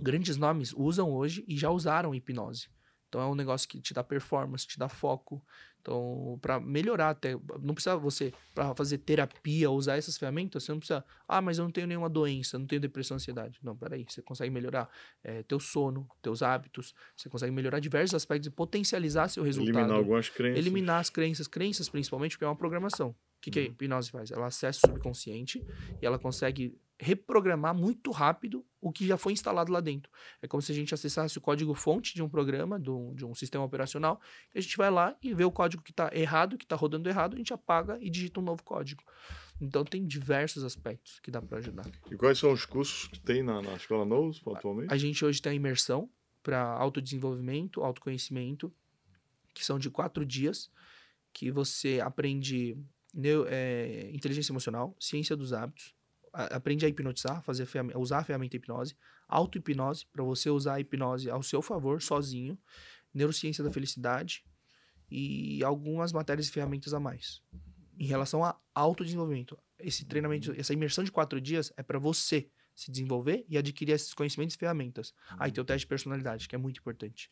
B: grandes nomes usam hoje e já usaram hipnose. Então é um negócio que te dá performance, te dá foco. Então para melhorar até, não precisa você para fazer terapia, usar essas ferramentas, você não precisa, ah, mas eu não tenho nenhuma doença, não tenho depressão, ansiedade. Não, peraí, você consegue melhorar é, teu sono, teus hábitos, você consegue melhorar diversos aspectos e potencializar seu resultado.
A: Eliminar algumas crenças.
B: Eliminar as crenças, crenças principalmente, porque é uma programação. O que, que a
A: Uhum.
B: hipnose faz? Ela acessa o subconsciente e ela consegue reprogramar muito rápido o que já foi instalado lá dentro. É como se a gente acessasse o código-fonte de um programa, de um, de um sistema operacional, e a gente vai lá e vê o código que está errado, que está rodando errado, a gente apaga e digita um novo código. Então tem diversos aspectos que dá para ajudar.
A: E quais são os cursos que tem na, na Escola Nous, atualmente?
B: A gente hoje tem a imersão para autodesenvolvimento, autoconhecimento, que são de quatro dias, que você aprende neu- é, inteligência emocional, ciência dos hábitos, a- aprende a hipnotizar, fazer ferram- usar a ferramenta hipnose, auto-hipnose, para você usar a hipnose ao seu favor, sozinho, neurociência da felicidade e algumas matérias e ferramentas a mais. Em relação a autodesenvolvimento, esse treinamento, essa imersão de quatro dias é para você se desenvolver e adquirir esses conhecimentos e ferramentas. Aí tem o teste de personalidade, que é muito importante.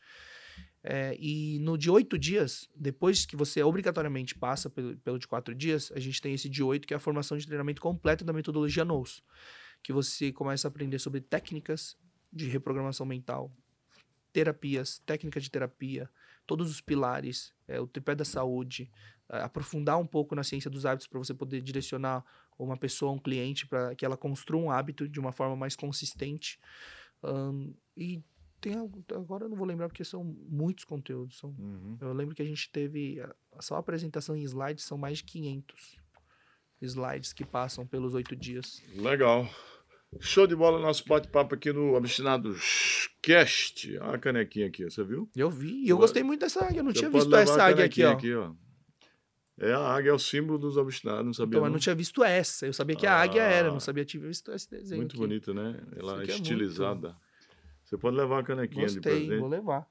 B: É, e no de oito dias, depois que você obrigatoriamente passa pelo, pelo de quatro dias, a gente tem esse de oito, que é a formação de treinamento completa da metodologia NOS, que você começa a aprender sobre técnicas de reprogramação mental, terapias, técnicas de terapia, todos os pilares, é, o tripé da saúde, é, aprofundar um pouco na ciência dos hábitos para você poder direcionar uma pessoa, um cliente, para que ela construa um hábito de uma forma mais consistente. Ahn, e tem agora eu não vou lembrar porque são muitos conteúdos. São,
A: Uhum.
B: eu lembro que a gente teve só a apresentação em slides são mais de 500 slides que passam pelos oito dias.
A: Legal. Show de bola nosso bate-papo aqui no Abstinados Cast. Olha a canequinha aqui, você viu?
B: Eu vi e eu gostei muito dessa águia. Eu não
A: Você
B: tinha visto essa águia aqui, ó.
A: ó. É a águia, é o símbolo dos abstinados, não sabia
B: Então, mas
A: não?
B: tinha visto essa. Eu sabia que a águia era, não
A: Ah.
B: sabia tinha visto esse desenho.
A: Muito
B: aqui.
A: bonita, né? Ela é
B: aqui é muito-
A: estilizada. Você pode levar a canequinha de
B: Gostei,
A: presente.
B: vou levar.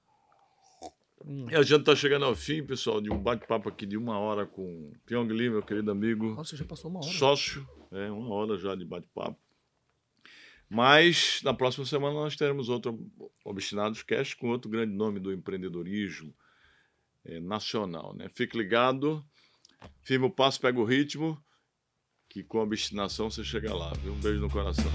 B: Hum.
A: E a gente está chegando ao fim, pessoal, de um bate-papo aqui de uma hora com Pyong Lee, meu querido amigo,
B: Nossa, já passou uma hora.
A: sócio, é uma hora já de bate-papo. Mas na próxima semana nós teremos outro Obstinados Cast com outro grande nome do empreendedorismo eh, nacional. Né? Fique ligado, firme o passo, pega o ritmo, que com obstinação você chega lá. Viu? Um beijo no coração.